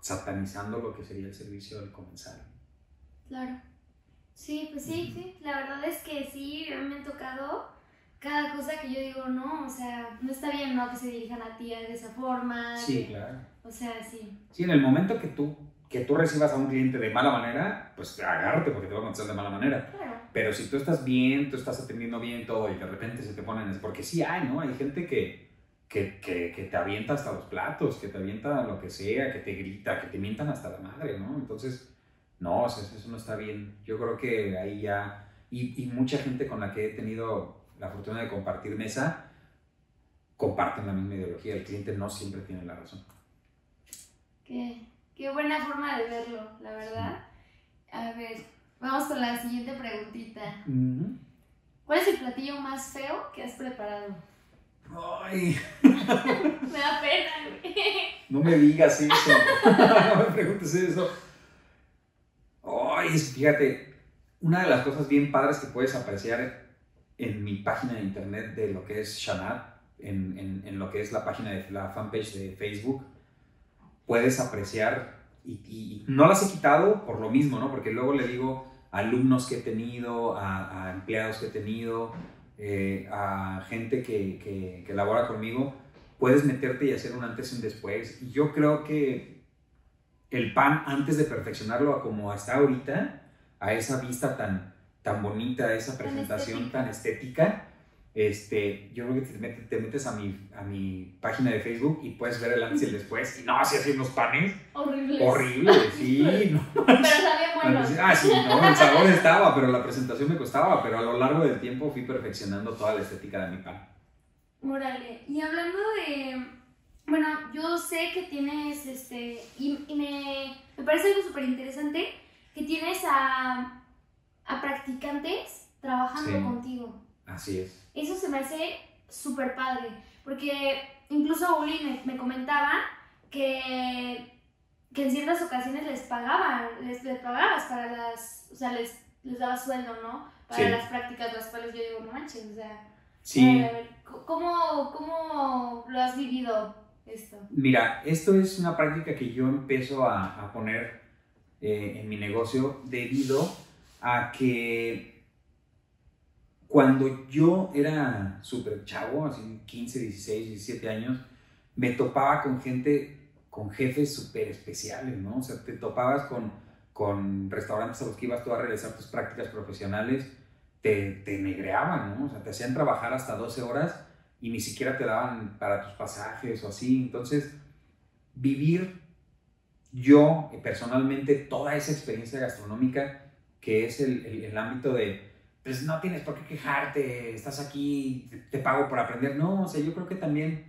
satanizando lo que sería el servicio del comensal. Claro. Sí, pues sí, sí. La verdad es que sí, me han tocado cada cosa que yo digo, no, o sea, no está bien, ¿no? Que se dirijan a ti de esa forma. Sí, que- claro. O sea, sí. Sí, en el momento que tú, que tú recibas a un cliente de mala manera, pues agárrate porque te va a contestar de mala manera. Claro. Pero si tú estás bien, tú estás atendiendo bien todo y de repente se te ponen... es- Porque sí hay, ¿no? Hay gente que, que, que, que te avienta hasta los platos, que te avienta lo que sea, que te grita, que te mientan hasta la madre, ¿no? Entonces, No, o sea, eso no está bien. Yo creo que ahí ya, y, y mucha gente con la que he tenido la fortuna de compartir mesa, comparten la misma ideología. El cliente no siempre tiene la razón. Qué, qué buena forma de verlo, la verdad. A ver, vamos con la siguiente preguntita. ¿Cuál es el platillo más feo que has preparado? Ay, (laughs) Me da pena, güey. no me digas eso. (laughs) no me preguntes eso. Ay, fíjate, una de las cosas bien padres que puedes apreciar en mi página de internet de lo que es Shanat, en, en- en lo que es la página de la fanpage de Facebook, puedes apreciar, y, no las he quitado por lo mismo, ¿no? Porque luego le digo a alumnos que he tenido, a, a empleados que he tenido, eh, a gente que, que, que labora conmigo, puedes meterte y hacer un antes y un después. Y yo creo que el pan, antes de perfeccionarlo a como está ahorita, a esa vista tan, tan bonita, a esa Tan presentación estética. tan estética, este, yo creo que te metes, te metes a, mi, a mi página de Facebook y puedes ver el antes y el después. Y no, así hacen unos panes Horrible. horribles, (laughs) sí. no. Pero sabía (laughs) bueno. Ah, sí, no, el sabor estaba, pero la presentación me costaba. Pero a lo largo del tiempo fui perfeccionando toda la estética de mi pan. Órale. Y hablando de. Bueno, yo sé que tienes este. Y, y me, me parece algo súper interesante que tienes a, a practicantes trabajando Sí. contigo. Así es. Eso se me hace súper padre. Porque incluso Uli me, me comentaba que, que en ciertas ocasiones les pagaban, les, les pagabas para las. O sea, les, les dabas sueldo, ¿no? Para Sí. las prácticas, las cuales yo digo, no manches, o sea. Sí, ¿cómo, ¿cómo lo has vivido esto? mira, esto es una práctica que yo empiezo a, a poner eh, en mi negocio debido a que cuando yo era súper chavo, así 15, 16, 17 años, me topaba con gente, con jefes súper especiales, ¿no? O sea, te topabas con, con restaurantes a los que ibas tú a realizar tus prácticas profesionales, te, te negreaban, ¿no? O sea, te hacían trabajar hasta 12 horas y ni siquiera te daban para tus pasajes o así. Entonces, vivir yo personalmente toda esa experiencia gastronómica que es el, el- el ámbito de, pues no tienes por qué quejarte, estás aquí, te, te pago por aprender. No, o sea, yo creo que también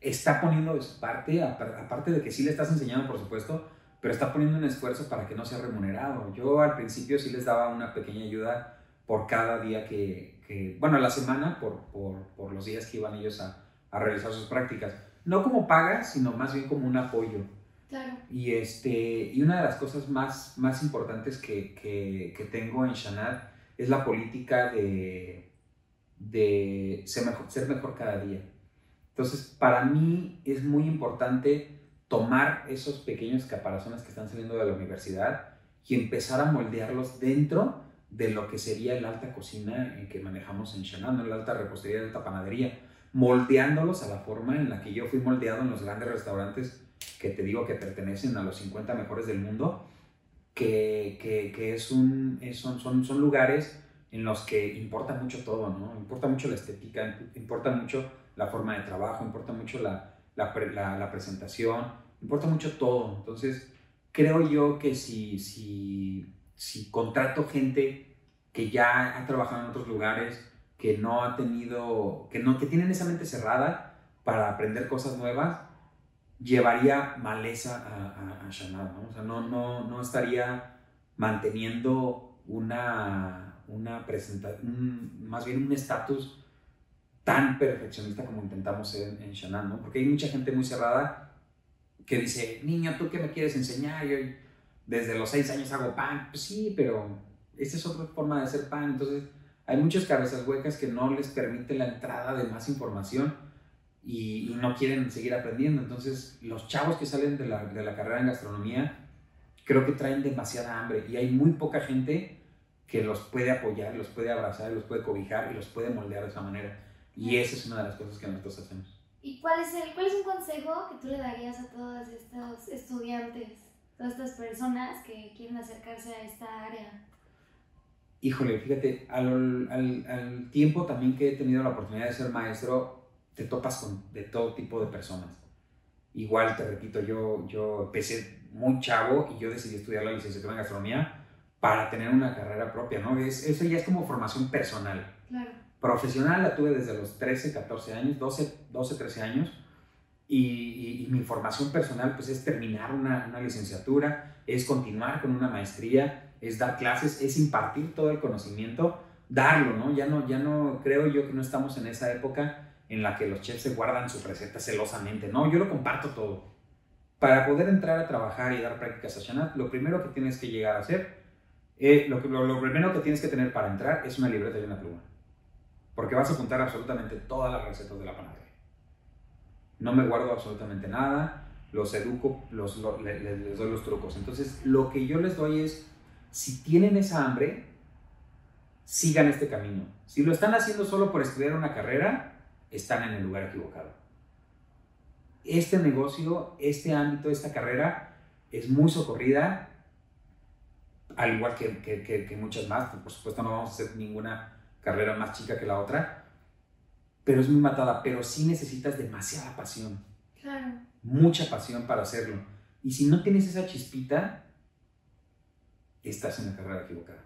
está poniendo de su parte, apar- aparte de que sí le estás enseñando, por supuesto, pero está poniendo un esfuerzo para que no sea remunerado. Yo al principio sí les daba una pequeña ayuda por cada día que, que- bueno, a la semana, por, por, por los días que iban ellos a, a realizar sus prácticas. No como paga, sino más bien como un apoyo. Claro. Y, este, y una de las cosas más, más importantes que, que, que tengo en Shanad es la política de, de ser, mejor, ser cada día. Entonces, para mí es muy importante tomar esos pequeños caparazones que están saliendo de la universidad y empezar a moldearlos dentro de lo que sería el alta cocina en que manejamos en Shanad, ¿no? la alta repostería, la alta panadería, moldeándolos a la forma en la que yo fui moldeado en los grandes restaurantes que te digo que pertenecen a los 50 mejores del mundo, que, que, que es un, son, son, son lugares en los que importa mucho todo, ¿no? Importa mucho la estética, importa mucho la forma de trabajo, importa mucho la, la, la- la presentación, importa mucho todo. Entonces, creo yo que si, si, si contrato gente que ya ha trabajado en otros lugares, que no ha tenido, que, no, que tienen esa mente cerrada para aprender cosas nuevas, llevaría maleza a, a, ¿no? O sea, no, no, no estaría manteniendo una, una presentación, más bien un estatus tan perfeccionista como intentamos ser en, en ¿no? Porque hay mucha gente muy cerrada que dice, niño, ¿tú qué me quieres enseñar? Yo desde los seis años hago pan. Pues sí, pero esta es otra forma de hacer pan. Entonces, hay muchas cabezas huecas que no les permite la entrada de más información y, y no quieren seguir aprendiendo. Entonces, los chavos que salen de la, de la carrera en gastronomía creo que traen demasiada hambre y hay muy poca gente que los puede apoyar, los puede abrazar, los puede cobijar y los puede moldear de esa manera. Y esa es una de las cosas que nosotros hacemos. ¿Y cuál es, el, cuál es un consejo que tú le darías a todos estos estudiantes, todas estas personas que quieren acercarse a esta área? Híjole, fíjate, al, al, al tiempo también que he tenido la oportunidad de ser maestro, te topas con de todo tipo de personas. Igual, te repito, yo, yo empecé muy chavo y yo decidí estudiar la licenciatura en gastronomía para tener una carrera propia, ¿no? Es, eso ya es como formación personal. Claro. Profesional la tuve desde los 13, 14 años, 12, 12 13 años. Y, y- y mi formación personal pues es terminar una, una licenciatura, es continuar con una maestría, es dar clases, es impartir todo el conocimiento, darlo, ¿no? Ya no, ya no creo yo que no estamos en esa época en la que los chefs se guardan su receta celosamente, no, yo lo comparto todo. Para poder entrar a trabajar y dar prácticas a Shanat, lo primero que tienes que llegar a hacer, eh, lo, lo, lo primero que tienes que tener para entrar es una libreta y una pluma. Porque vas a apuntar absolutamente todas las recetas de la panadería. No me guardo absolutamente nada, los educo, los, lo- le- le- les doy los trucos. Entonces, lo que yo les doy es, si tienen esa hambre, sigan este camino. Si lo están haciendo solo por estudiar una carrera, están en el lugar equivocado. Este negocio, este ámbito, esta carrera es muy socorrida, al igual que, que- que- que muchas más. Por supuesto, no vamos a hacer ninguna carrera más chica que la otra, pero es muy matada. Pero sí necesitas demasiada pasión, Claro. mucha pasión para hacerlo. Y si no tienes esa chispita, estás en la carrera equivocada.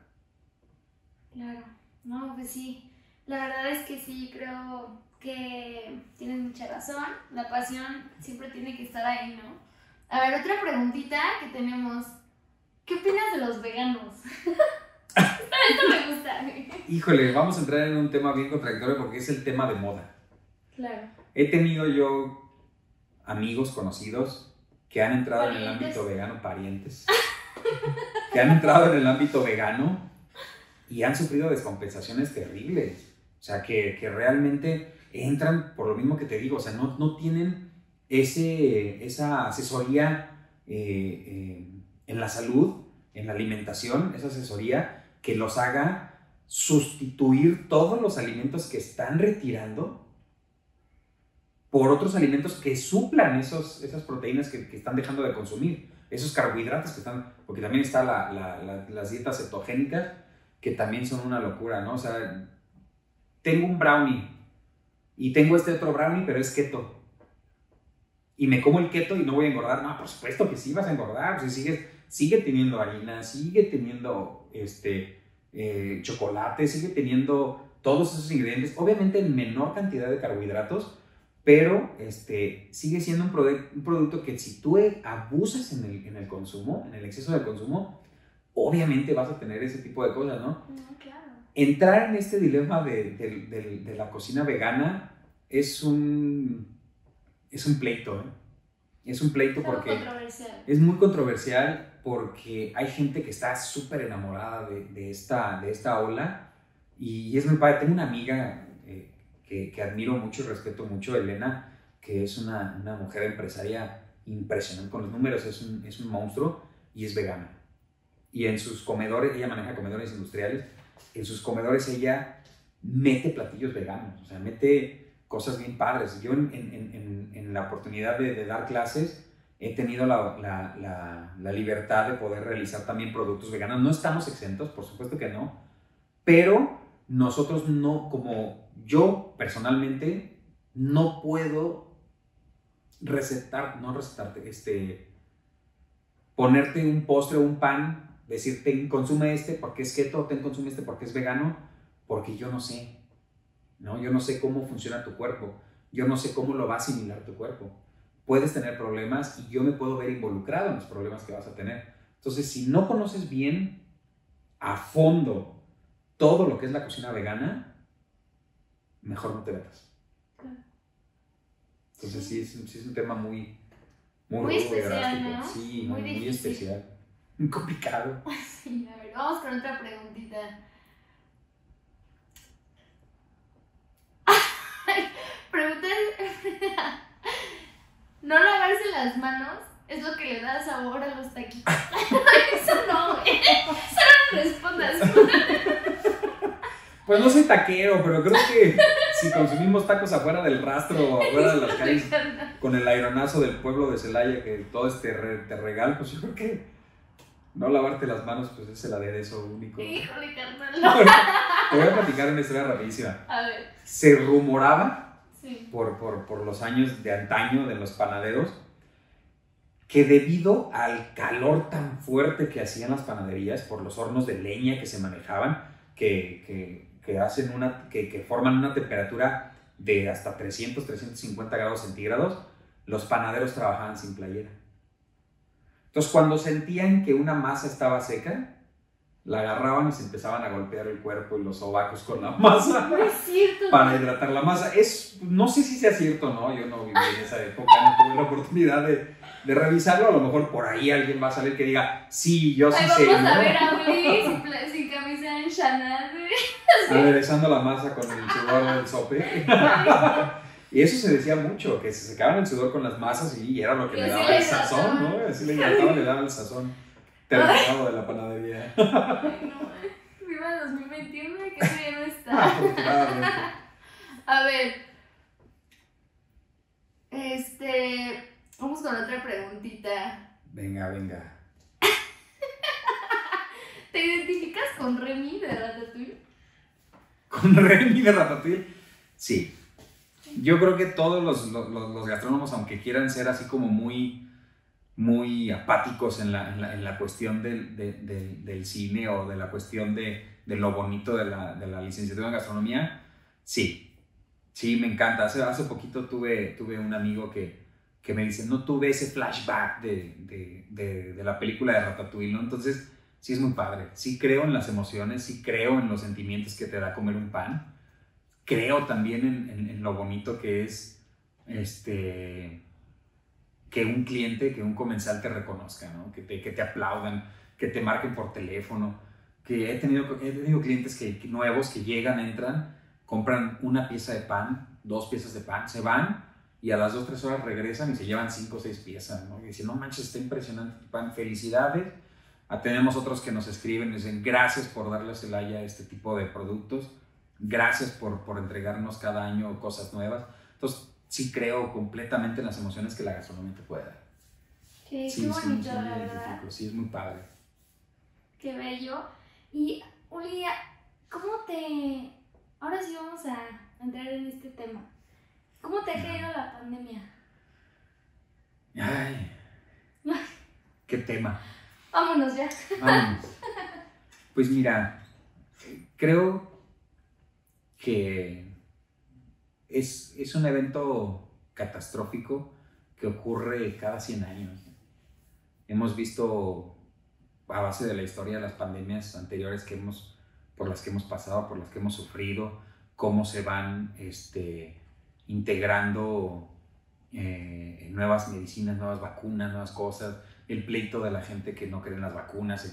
Claro, no, pues sí. La verdad es que sí, creo que tienes mucha razón. La pasión siempre tiene que estar ahí, ¿no? A ver, otra preguntita que tenemos. ¿Qué opinas de los veganos? (laughs) Esto me gusta. Híjole, vamos a entrar en un tema bien contradictorio porque es el tema de moda. Claro. He tenido yo amigos conocidos que han entrado en el ámbito vegano, parientes, (laughs) que han entrado en el ámbito vegano y han sufrido descompensaciones terribles. O sea, que, que realmente entran por lo mismo que te digo, o sea, no, no tienen ese, esa asesoría eh, eh, en la salud, en la alimentación, esa asesoría que los haga sustituir todos los alimentos que están retirando por otros alimentos que suplan esos, esas proteínas que, están dejando de consumir, esos carbohidratos que están, porque también está la- la- la- las dietas cetogénicas, que también son una locura, ¿no? O sea, tengo un brownie y tengo este otro brownie, pero es keto. Y me como el keto y no voy a engordar. No, por supuesto que sí vas a engordar. Si sigues, sigue teniendo harina, sigue teniendo este, eh, chocolate, sigue teniendo todos esos ingredientes, obviamente en menor cantidad de carbohidratos, pero este, sigue siendo un, un producto que si tú abusas en el, en el consumo, en el exceso de consumo, obviamente vas a tener ese tipo de cosas, ¿no? No, claro. Entrar en este dilema de, de- de- de la cocina vegana es un, es un pleito, ¿eh? Es un pleito algo porque... controversial. Es muy controversial porque hay gente que está súper enamorada de, de esta, de esta ola y es muy padre. Tengo una amiga eh, que, que admiro mucho y respeto mucho, Elena, que es una, una mujer empresaria impresionante con los números, es un, es un monstruo y es vegana. Y en sus comedores, ella maneja comedores industriales, en sus comedores ella mete platillos veganos, o sea, mete cosas bien padres. Yo en, en- en- en- la oportunidad de, de dar clases he tenido la, la- la- la libertad de poder realizar también productos veganos. No estamos exentos, por supuesto que no, pero nosotros no, como yo personalmente, no puedo recetar, no recetarte, este, ponerte un postre o un pan, decirte consume este porque es keto, ten consume este porque es vegano, porque yo no sé, ¿no? Yo no sé cómo funciona tu cuerpo, yo no sé cómo lo va a asimilar tu cuerpo. Puedes tener problemas y yo me puedo ver involucrado en los problemas que vas a tener. Entonces, si no conoces bien a fondo todo lo que es la cocina vegana, mejor no te metas. Entonces, sí, es, un- sí es un tema muy, muy, Muy especial, drástico. ¿no? Sí, Muy muy, especial. Muy complicado. (laughs) Sí, a ver, vamos con otra preguntita. Preguntan. (laughs) no lavarse las manos es lo que le da sabor a los taquitos. (laughs) Eso no, güey. Solo respondas. Pues no soy taquero, pero creo que si consumimos tacos afuera del rastro o afuera de las calles (laughs) con el aeronazo del pueblo de Celaya que todo es terre- terregal, pues yo creo que no lavarte las manos pues es el aderezo único. Híjole, carnal. Te voy a platicar una historia rapidísima. A ver, Se rumoraba por, por, por los años de antaño de los panaderos que debido al calor tan fuerte que hacían las panaderías por los hornos de leña que se manejaban, que, que, que hacen una, que, que forman una temperatura de hasta 300, 350 grados centígrados, los panaderos trabajaban sin playera. Entonces, cuando sentían que una masa estaba seca, la agarraban y se empezaban a golpear el cuerpo y los sobacos con la masa No es cierto. para hidratar la masa. Es, no sé si sea cierto o no, yo no viví en esa época, no tuve la oportunidad de, de revisarlo. A lo mejor por ahí alguien va a salir que diga, sí, yo sí Ay, sé. vamos a ¿no? ver a Uli sin, camisa en Chanel. Aderezando (laughs) la masa con el sudor del sope. (laughs) Y eso se decía mucho, que se secaban el sudor con las masas y era lo que Y le daba el sazón. ¿no? Así le le daba el sazón terminado de la panadería. (laughs) Ay, no. Viva 2021, que eso ya no está. A ver. Este. Vamos con otra preguntita. Venga, venga. (laughs) ¿Te identificas con Remy de Ratatouille? ¿Con Remy de Ratatouille? Sí. Yo creo que todos los- los- los gastrónomos, aunque quieran ser así como muy, muy apáticos en la, en la- en la cuestión del, de- del- del cine o de la cuestión de, de lo bonito de la, de la licenciatura en gastronomía, sí. Sí, me encanta. Hace, hace poquito tuve, tuve un amigo que, que me dice, no tuve ese flashback de, de, la película de Ratatouille, ¿no? Entonces, sí es muy padre. Sí creo en las emociones, sí creo en los sentimientos que te da comer un pan. Creo también en- en lo bonito que es este, que un cliente, que un comensal te reconozca, ¿no? que, te, que te aplaudan, que te marquen por teléfono. Que he tenido, he tenido clientes que, que nuevos que llegan, entran, compran una pieza de pan, dos piezas de pan, se van y a las dos, tres horas regresan y se llevan cinco o seis piezas. ¿no? Y dicen, no manches, está impresionante tu pan, felicidades. Ah, tenemos otros que nos escriben y dicen, gracias por darle a Celaya este tipo de productos, gracias por, por entregarnos cada año cosas nuevas. Entonces, sí creo completamente en las emociones que la gastronomía te puede dar. Qué, Sí, qué bonito, sí, la verdad. sí, es muy padre. Qué bello. Y, Uli, ¿cómo te. Ahora sí vamos a entrar en este tema. ¿Cómo te ha caído la pandemia? Ay, (laughs) qué tema. Vámonos ya. Vámonos. (laughs) Pues mira, creo que es, es un evento catastrófico que ocurre cada 100 años. Hemos visto a base de la historia las pandemias anteriores que hemos, por las que hemos pasado, por las que hemos sufrido, cómo se van este, integrando eh, nuevas medicinas, nuevas vacunas, nuevas cosas, el pleito de la gente que no cree en las vacunas,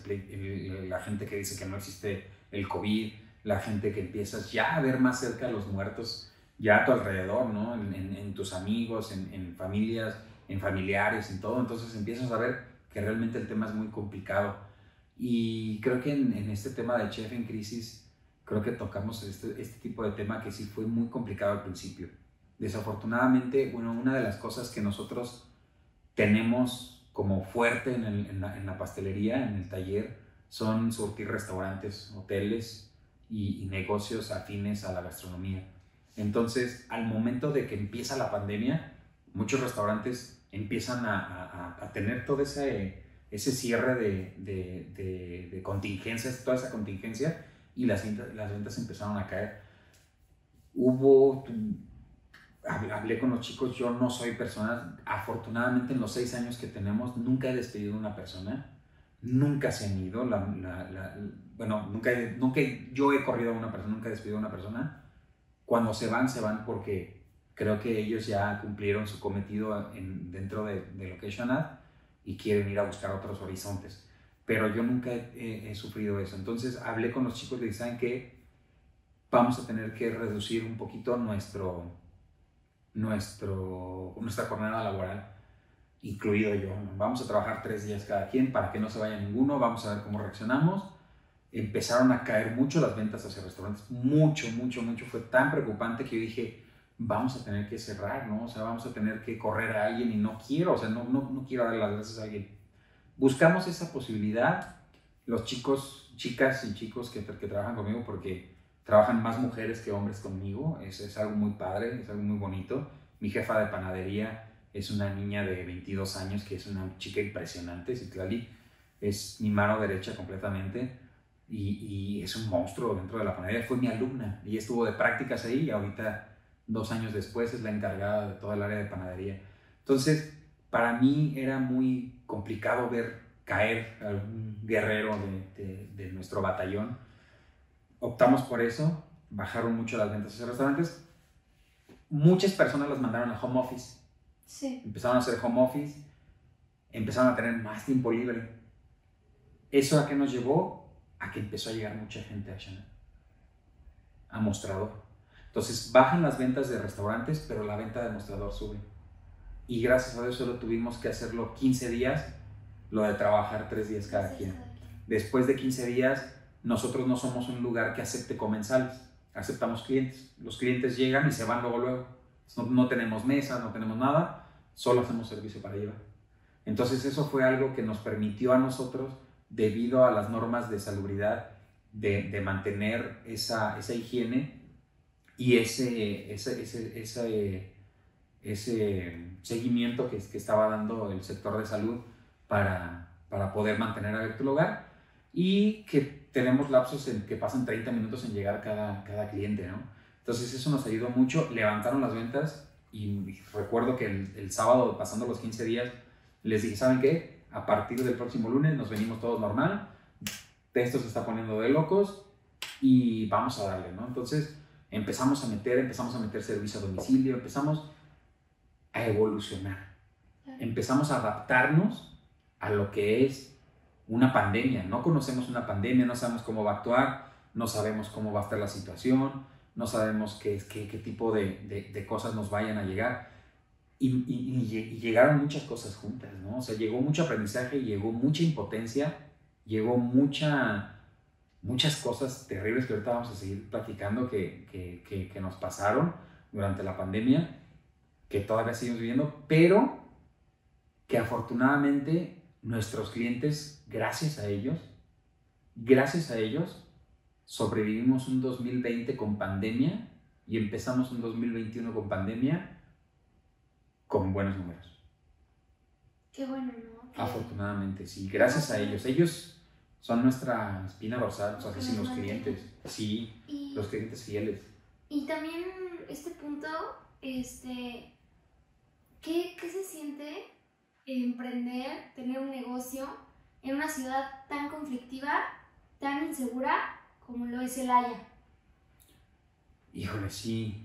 la gente que dice que no existe el COVID, la gente que empiezas ya a ver más cerca a los muertos, ya a tu alrededor, ¿no? En, en- en tus amigos, en, en familias, en familiares, en todo. Entonces empiezas a ver que realmente el tema es muy complicado. Y creo que en, este tema del chef en crisis, creo que tocamos este, este tipo de tema que sí fue muy complicado al principio. Desafortunadamente, bueno, una de las cosas que nosotros tenemos como fuerte en, el- en la, en la pastelería, en el taller, son surtir restaurantes, hoteles y, y negocios afines a la gastronomía. Entonces, al momento de que empieza la pandemia, muchos restaurantes empiezan a, a- a- tener todo ese, ese cierre de, de, de- de contingencias, toda esa contingencia, y las las ventas empezaron a caer. Hubo, hab- hablé con los chicos, yo no soy persona, afortunadamente en los seis años que tenemos, nunca he despedido a una persona, nunca se han ido, la- la- la- bueno, nunca, nunca yo he corrido a una persona, nunca he despedido a una persona, cuando se van, se van porque creo que ellos ya cumplieron su cometido en- dentro de, de lo que es Shanad y quieren ir a buscar otros horizontes. Pero yo nunca he, he- sufrido eso. Entonces hablé con los chicos y les dije, ¿saben qué? Vamos a tener que reducir un poquito nuestro, nuestro, nuestra jornada laboral, incluido yo. Vamos a trabajar tres días cada quien para que no se vaya ninguno, vamos a ver cómo reaccionamos. Empezaron a caer mucho las ventas hacia restaurantes, mucho, mucho, mucho. Fue tan preocupante que yo dije, vamos a tener que cerrar, ¿no? O sea, vamos a tener que correr a alguien y no quiero, o sea, no, no, no quiero darle las gracias a alguien. Buscamos esa posibilidad, los chicos, chicas y chicos que, que trabajan conmigo, porque trabajan más mujeres que hombres conmigo, es, es algo muy padre, es algo muy bonito. Mi jefa de panadería es una niña de 22 años que es una chica impresionante, Citlali es mi mano derecha completamente y, es un monstruo dentro de la panadería. Fue mi alumna y estuvo de prácticas ahí y ahorita, dos años después, es la encargada de toda el área de panadería. Entonces, para mí era muy complicado ver caer a un guerrero de, de, nuestro batallón. Optamos por eso, bajaron mucho las ventas de esos restaurantes. Muchas personas las mandaron al home office. Sí. Empezaron a hacer home office, empezaron a tener más tiempo libre. ¿Eso a qué nos llevó? A que empezó a llegar mucha gente a Chanel, a mostrador. Entonces bajan las ventas de restaurantes, pero la venta de mostrador sube. Y gracias a Dios solo tuvimos que hacerlo 15 días, lo de trabajar 3 días cada quien. Después de 15 días, nosotros no somos un lugar que acepte comensales, aceptamos clientes. Los clientes llegan y se van luego luego. No, no tenemos mesa, no tenemos nada, solo hacemos servicio para llevar. Entonces eso fue algo que nos permitió a nosotros debido a las normas de salubridad, de, mantener esa, esa, higiene y ese, ese, ese, ese, seguimiento que, que, estaba dando el sector de salud para, para poder mantener abierto el hogar y que tenemos lapsos en que pasan 30 minutos en llegar cada, cada cliente, ¿no? Entonces eso nos ayudó mucho, levantaron las ventas y recuerdo que el, el sábado, pasando los 15 días, les dije, ¿saben qué? A partir del próximo lunes nos venimos todos normal, esto se está poniendo de locos y vamos a darle, ¿no? Entonces empezamos a meter, empezamos a meter servicio a domicilio, empezamos a evolucionar, empezamos a adaptarnos a lo que es una pandemia. No conocemos una pandemia, no sabemos cómo va a actuar, no sabemos cómo va a estar la situación, no sabemos qué, qué, qué tipo de, de, de cosas nos vayan a llegar y, llegaron muchas cosas juntas, ¿no? O sea, llegó mucho aprendizaje, llegó mucha impotencia, llegó mucha, muchas cosas terribles que ahorita vamos a seguir platicando que, que, que, nos pasaron durante la pandemia, que todavía seguimos viviendo, pero que afortunadamente nuestros clientes, gracias a ellos, gracias a ellos, sobrevivimos un 2020 con pandemia y empezamos un 2021 con pandemia con buenos números. Qué bueno, ¿no? Afortunadamente, sí. Gracias a ellos. Ellos son nuestra espina dorsal, o sea, que los clientes. Sí, los clientes fieles. Y también este punto, este, ¿qué, ¿qué se siente emprender, tener un negocio en una ciudad tan conflictiva, tan insegura como lo es el Haya? Híjole, sí.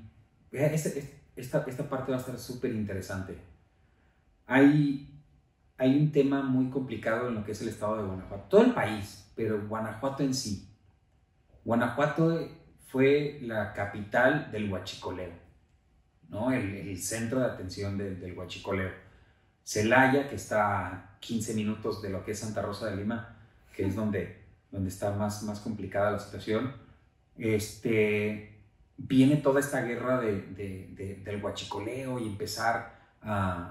Este, este, esta, esta parte va a estar súper interesante. Hay, hay un tema muy complicado en lo que es el estado de Guanajuato. Todo el país, pero Guanajuato en sí. Guanajuato fue la capital del huachicoleo, ¿no? el, el centro de atención del huachicoleo. Celaya, que está a 15 minutos de lo que es Santa Rosa de Lima, que es donde, donde está más, más complicada la situación. Este, viene toda esta guerra de, del huachicoleo y empezar a,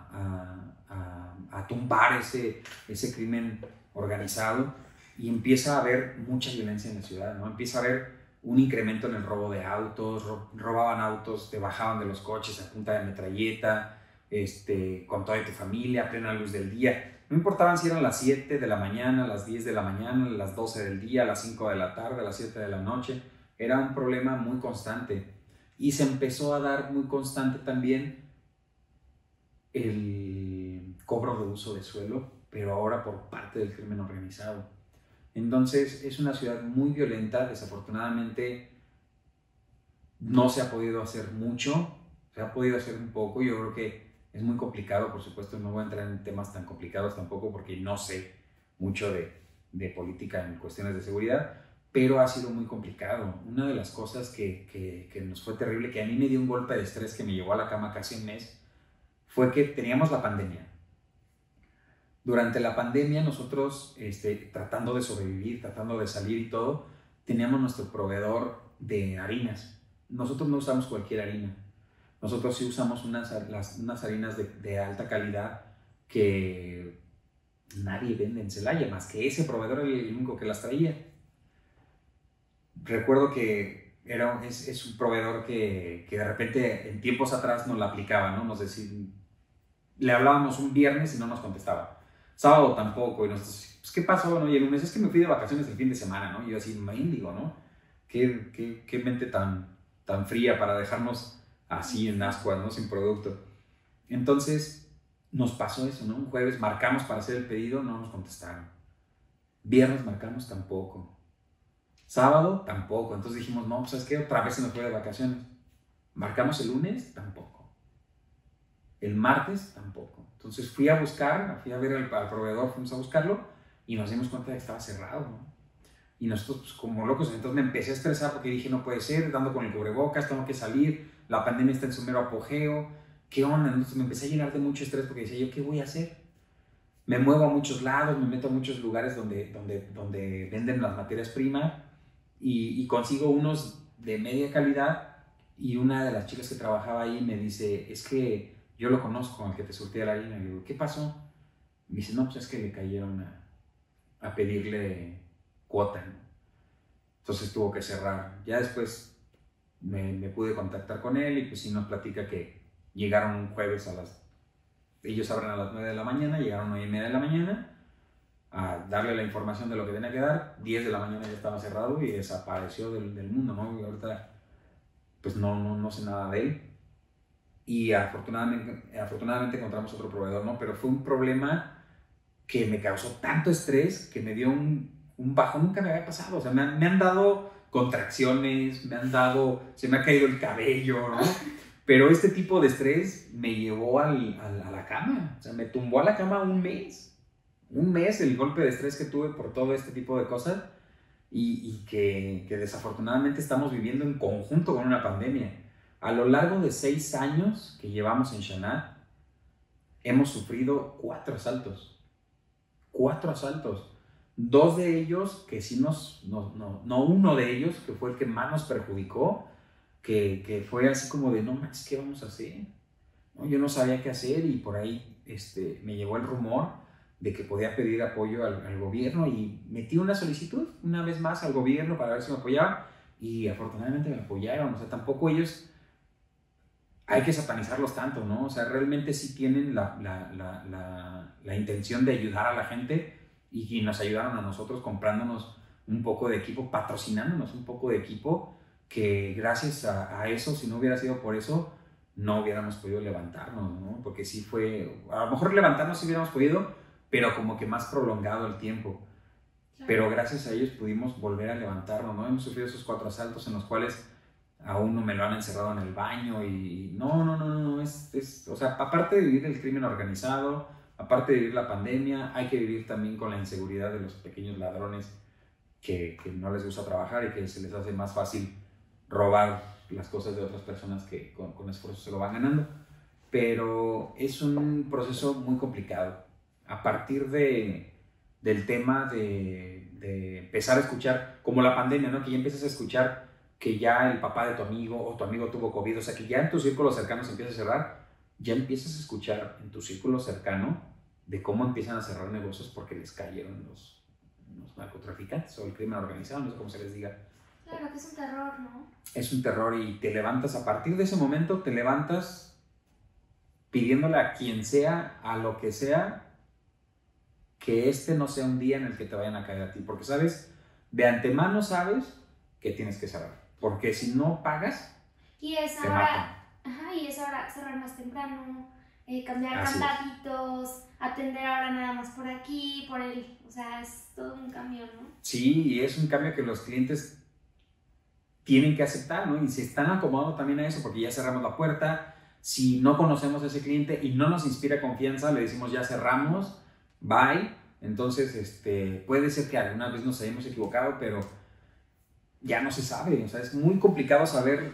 tumbar ese, ese crimen organizado y empieza a haber mucha violencia en la ciudad, ¿no? Empieza a haber un incremento en el robo de autos, robaban autos, te bajaban de los coches a punta de metralleta, este, con toda tu familia, a plena luz del día. No importaban si eran las 7 de la mañana, las 10 de la mañana, las 12 del día, las 5 de la tarde, las 7 de la noche era un problema muy constante. Y se empezó a dar muy constante también el cobro de uso de suelo, pero ahora por parte del crimen organizado. Entonces es una ciudad muy violenta, desafortunadamente no se ha podido hacer mucho, se ha podido hacer un poco, yo creo que es muy complicado, por supuesto. No voy a entrar en temas tan complicados tampoco porque no sé mucho de, de política en cuestiones de seguridad, pero ha sido muy complicado. Una de las cosas que, que, nos fue terrible, que a mí me dio un golpe de estrés que me llevó a la cama casi un mes, fue que teníamos la pandemia. Durante la pandemia nosotros, este, tratando de sobrevivir, tratando de salir y todo, teníamos nuestro proveedor de harinas. Nosotros no usamos cualquier harina. Nosotros sí usamos unas, las, unas harinas de, de alta calidad que nadie vende en Celaya, más que ese proveedor el único que las traía recuerdo que era, es, un proveedor que, que, de repente en tiempos atrás nos la aplicaba, ¿no? Nos decía, le hablábamos un viernes y no nos contestaba. Sábado tampoco. Y nosotros, pues, ¿qué pasó? No? Y el lunes es que me fui de vacaciones el fin de semana, ¿no? Y yo así, mendigo, ¿no? Qué, qué, qué mente tan, tan fría para dejarnos así en ascuas, ¿no? Sin producto. Entonces, nos pasó eso, ¿no? Un jueves marcamos para hacer el pedido, no nos contestaron. Viernes marcamos tampoco. Sábado tampoco. Entonces dijimos, no, pues ¿sabes qué? Otra vez se nos fue de vacaciones. Marcamos el lunes, tampoco. El martes, tampoco. Entonces fui a buscar, fui a ver al, proveedor, fuimos a buscarlo y nos dimos cuenta de que estaba cerrado. Y nosotros, pues, como locos, entonces me empecé a estresar porque dije, no puede ser, dando con el cubrebocas, tengo que salir, la pandemia está en su mero apogeo, ¿qué onda? Entonces me empecé a llenar de mucho estrés porque decía, ¿yo qué voy a hacer? Me muevo a muchos lados, me meto a muchos lugares donde, donde, donde venden las materias primas y, y consigo unos de media calidad y una de las chicas que trabajaba ahí me dice, es que yo lo conozco, al que te surtía la harina. Y digo, ¿qué pasó? Me dice, no, pues es que le cayeron a, a pedirle cuota. Entonces tuvo que cerrar. Ya después me, me, pude contactar con él y pues sí nos platica que llegaron un jueves a las... Ellos abren a las 9 de la mañana, llegaron a 9 y media de la mañana a darle la información de lo que tenía que dar. 10 de la mañana ya estaba cerrado y desapareció del, del mundo, ¿no? Y ahorita pues no, no, no sé nada de él. Y afortunadamente, afortunadamente encontramos otro proveedor, ¿no? Pero fue un problema que me causó tanto estrés que me dio un, un bajón, nunca me había pasado. O sea, me han, me han dado contracciones, me han dado, se me ha caído el cabello, ¿no? (laughs) Pero este tipo de estrés me llevó al, al, a la cama, o sea, me tumbó a la cama un mes. Un mes el golpe de estrés que tuve por todo este tipo de cosas y, que, desafortunadamente estamos viviendo en conjunto con una pandemia. A lo largo de seis años que llevamos en Shanat, hemos sufrido cuatro asaltos. Cuatro asaltos. Dos de ellos que sí nos, no, no, no uno de ellos que fue el que más nos perjudicó, que, fue así como de, no manches, ¿qué vamos a hacer? Yo no sabía qué hacer y por ahí este, me llegó el rumor de que podía pedir apoyo al, gobierno y metí una solicitud una vez más al gobierno para ver si me apoyaban y afortunadamente me apoyaron. O sea, tampoco ellos hay que satanizarlos tanto, ¿no? O sea, realmente sí tienen la, la, la, la intención de ayudar a la gente y, nos ayudaron a nosotros comprándonos un poco de equipo, patrocinándonos un poco de equipo, que gracias a, a eso, si no hubiera sido por eso, no hubiéramos podido levantarnos, ¿no? Porque sí fue, a lo mejor levantarnos sí hubiéramos podido, pero como que más prolongado el tiempo. Pero gracias a ellos pudimos volver a levantarnos, ¿no? Hemos sufrido esos cuatro asaltos en los cuales a uno me lo han encerrado en el baño y no, no, no, no, es, es, o sea, aparte de vivir el crimen organizado, aparte de vivir la pandemia, hay que vivir también con la inseguridad de los pequeños ladrones que, que no les gusta trabajar y que se les hace más fácil robar las cosas de otras personas que con, con esfuerzo se lo van ganando. Pero es un proceso muy complicado a partir de, del tema de, de, empezar a escuchar, como la pandemia, ¿no? Que ya empiezas a escuchar que ya el papá de tu amigo o tu amigo tuvo COVID, o sea, que ya en tu círculo cercano se empieza a cerrar, ya empiezas a escuchar en tu círculo cercano de cómo empiezan a cerrar negocios porque les cayeron los, los narcotraficantes o el crimen organizado, no sé cómo se les diga. Claro, que es un terror, ¿no? Es un terror y te levantas, a partir de ese momento te levantas pidiéndole a quien sea, a lo que sea, que este no sea un día en el que te vayan a caer a ti, porque sabes, de antemano sabes que tienes que cerrar, porque si no pagas, y es ahora, ajá, y es ahora cerrar más temprano, eh, cambiar candaditos, atender ahora nada más por aquí, por el, o sea, es todo un cambio, ¿no? Sí, y es un cambio que los clientes tienen que aceptar, ¿no? Y se están acomodando también a eso, porque ya cerramos la puerta, si no conocemos a ese cliente y no nos inspira confianza, le decimos ya cerramos, bye. Entonces, este, puede ser que alguna vez nos hayamos equivocado, pero ya no se sabe. O sea, es muy complicado saber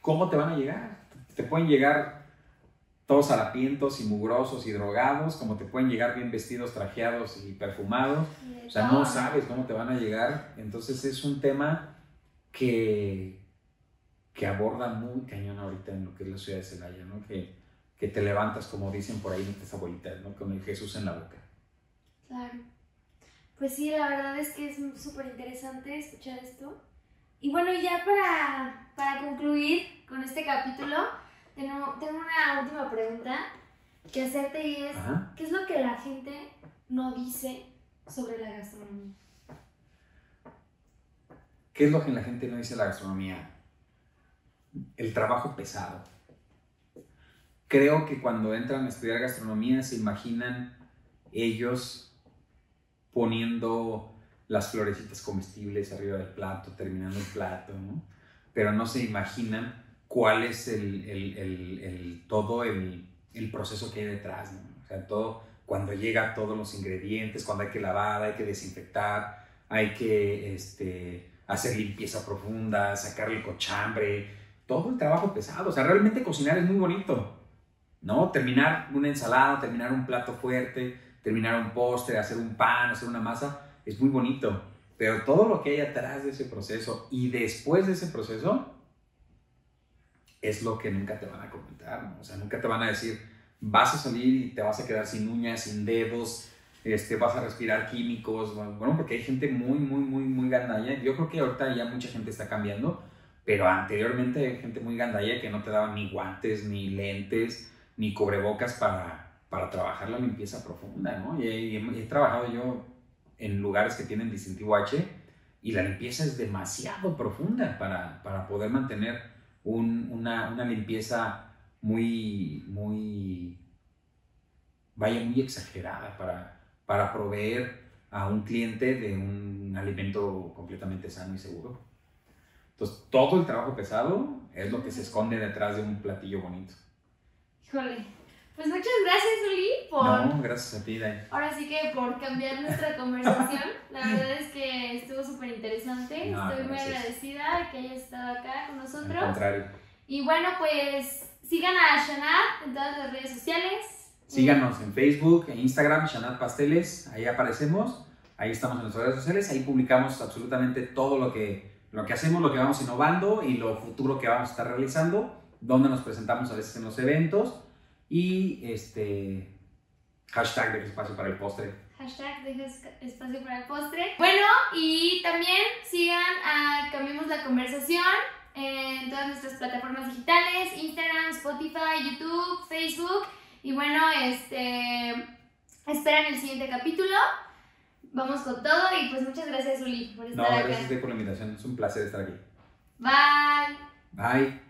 cómo te van a llegar. Te pueden llegar todos harapientos y mugrosos y drogados, como te pueden llegar bien vestidos, trajeados y perfumados. O sea, no sabes cómo te van a llegar. Entonces es un tema que, que aborda muy cañón ahorita en lo que es la ciudad de Celaya, ¿no? Que, que te levantas, como dicen por ahí nuestras abuelitas, ¿no? Con el Jesús en la boca. Claro. Pues sí, la verdad es que es súper interesante escuchar esto. Y bueno, ya para, para concluir con este capítulo, tengo, tengo una última pregunta. que hacerte y es, Ajá. ¿qué es lo que la gente no dice sobre la gastronomía? ¿Qué es lo que la gente no dice de la gastronomía? El trabajo pesado. Creo que cuando entran a estudiar gastronomía se imaginan ellos poniendo las florecitas comestibles arriba del plato, terminando el plato, ¿no? Pero no se imaginan cuál es el, el- el- todo el, proceso que hay detrás. O sea, todo, cuando llega todos los ingredientes, cuando hay que lavar, hay que desinfectar, hay que este, hacer limpieza profunda, sacarle el cochambre, todo el trabajo pesado. O sea, realmente cocinar es muy bonito, ¿no? Terminar una ensalada, terminar un plato fuerte, terminar un postre, hacer un pan, hacer una masa, es muy bonito. Pero todo lo que hay atrás de ese proceso y después de ese proceso es lo que nunca te van a comentar. O sea, nunca te van a decir, vas a salir y te vas a quedar sin uñas, sin dedos, este, vas a respirar químicos, bueno, porque hay gente muy, muy, muy, muy gandalla. Yo creo que ahorita ya mucha gente está cambiando, pero anteriormente hay gente muy gandalla que no te daba ni guantes, ni lentes, ni cubrebocas para, para trabajar la limpieza profunda, ¿no? Y he, trabajado yo en lugares que tienen distintivo H y la limpieza es demasiado profunda para, para poder mantener un- una, una limpieza muy, muy, vaya, muy exagerada para, para proveer a un cliente de un alimento completamente sano y seguro. Entonces, todo el trabajo pesado es lo que se esconde detrás de un platillo bonito. Híjole. Pues muchas gracias, Uli, por... No, gracias a ti, Dai. Ahora sí que por cambiar nuestra conversación. La (laughs) verdad es que estuvo súper interesante. No, Estoy muy gracias. agradecida de que hayas estado acá con Al nosotros. contrario. Y bueno, pues sigan a Shanat en todas las redes sociales. Síganos en Facebook, en Instagram, Shanat Pasteles, ahí aparecemos, ahí estamos en nuestras redes sociales, ahí publicamos absolutamente todo lo que, lo que hacemos, lo que vamos innovando y lo futuro que vamos a estar realizando, donde nos presentamos a veces en los eventos y este hashtag de espacio para el postre. Hashtag deja esca- espacio para el postre. Bueno, y también sigan a Cambiemos la Conversación en todas nuestras plataformas digitales, Instagram, Spotify, YouTube, Facebook. Y bueno, este esperan el siguiente capítulo. Vamos con todo y pues muchas gracias Uli por No, estar acá. gracias a ti por la invitación, es un placer estar aquí. Bye. Bye.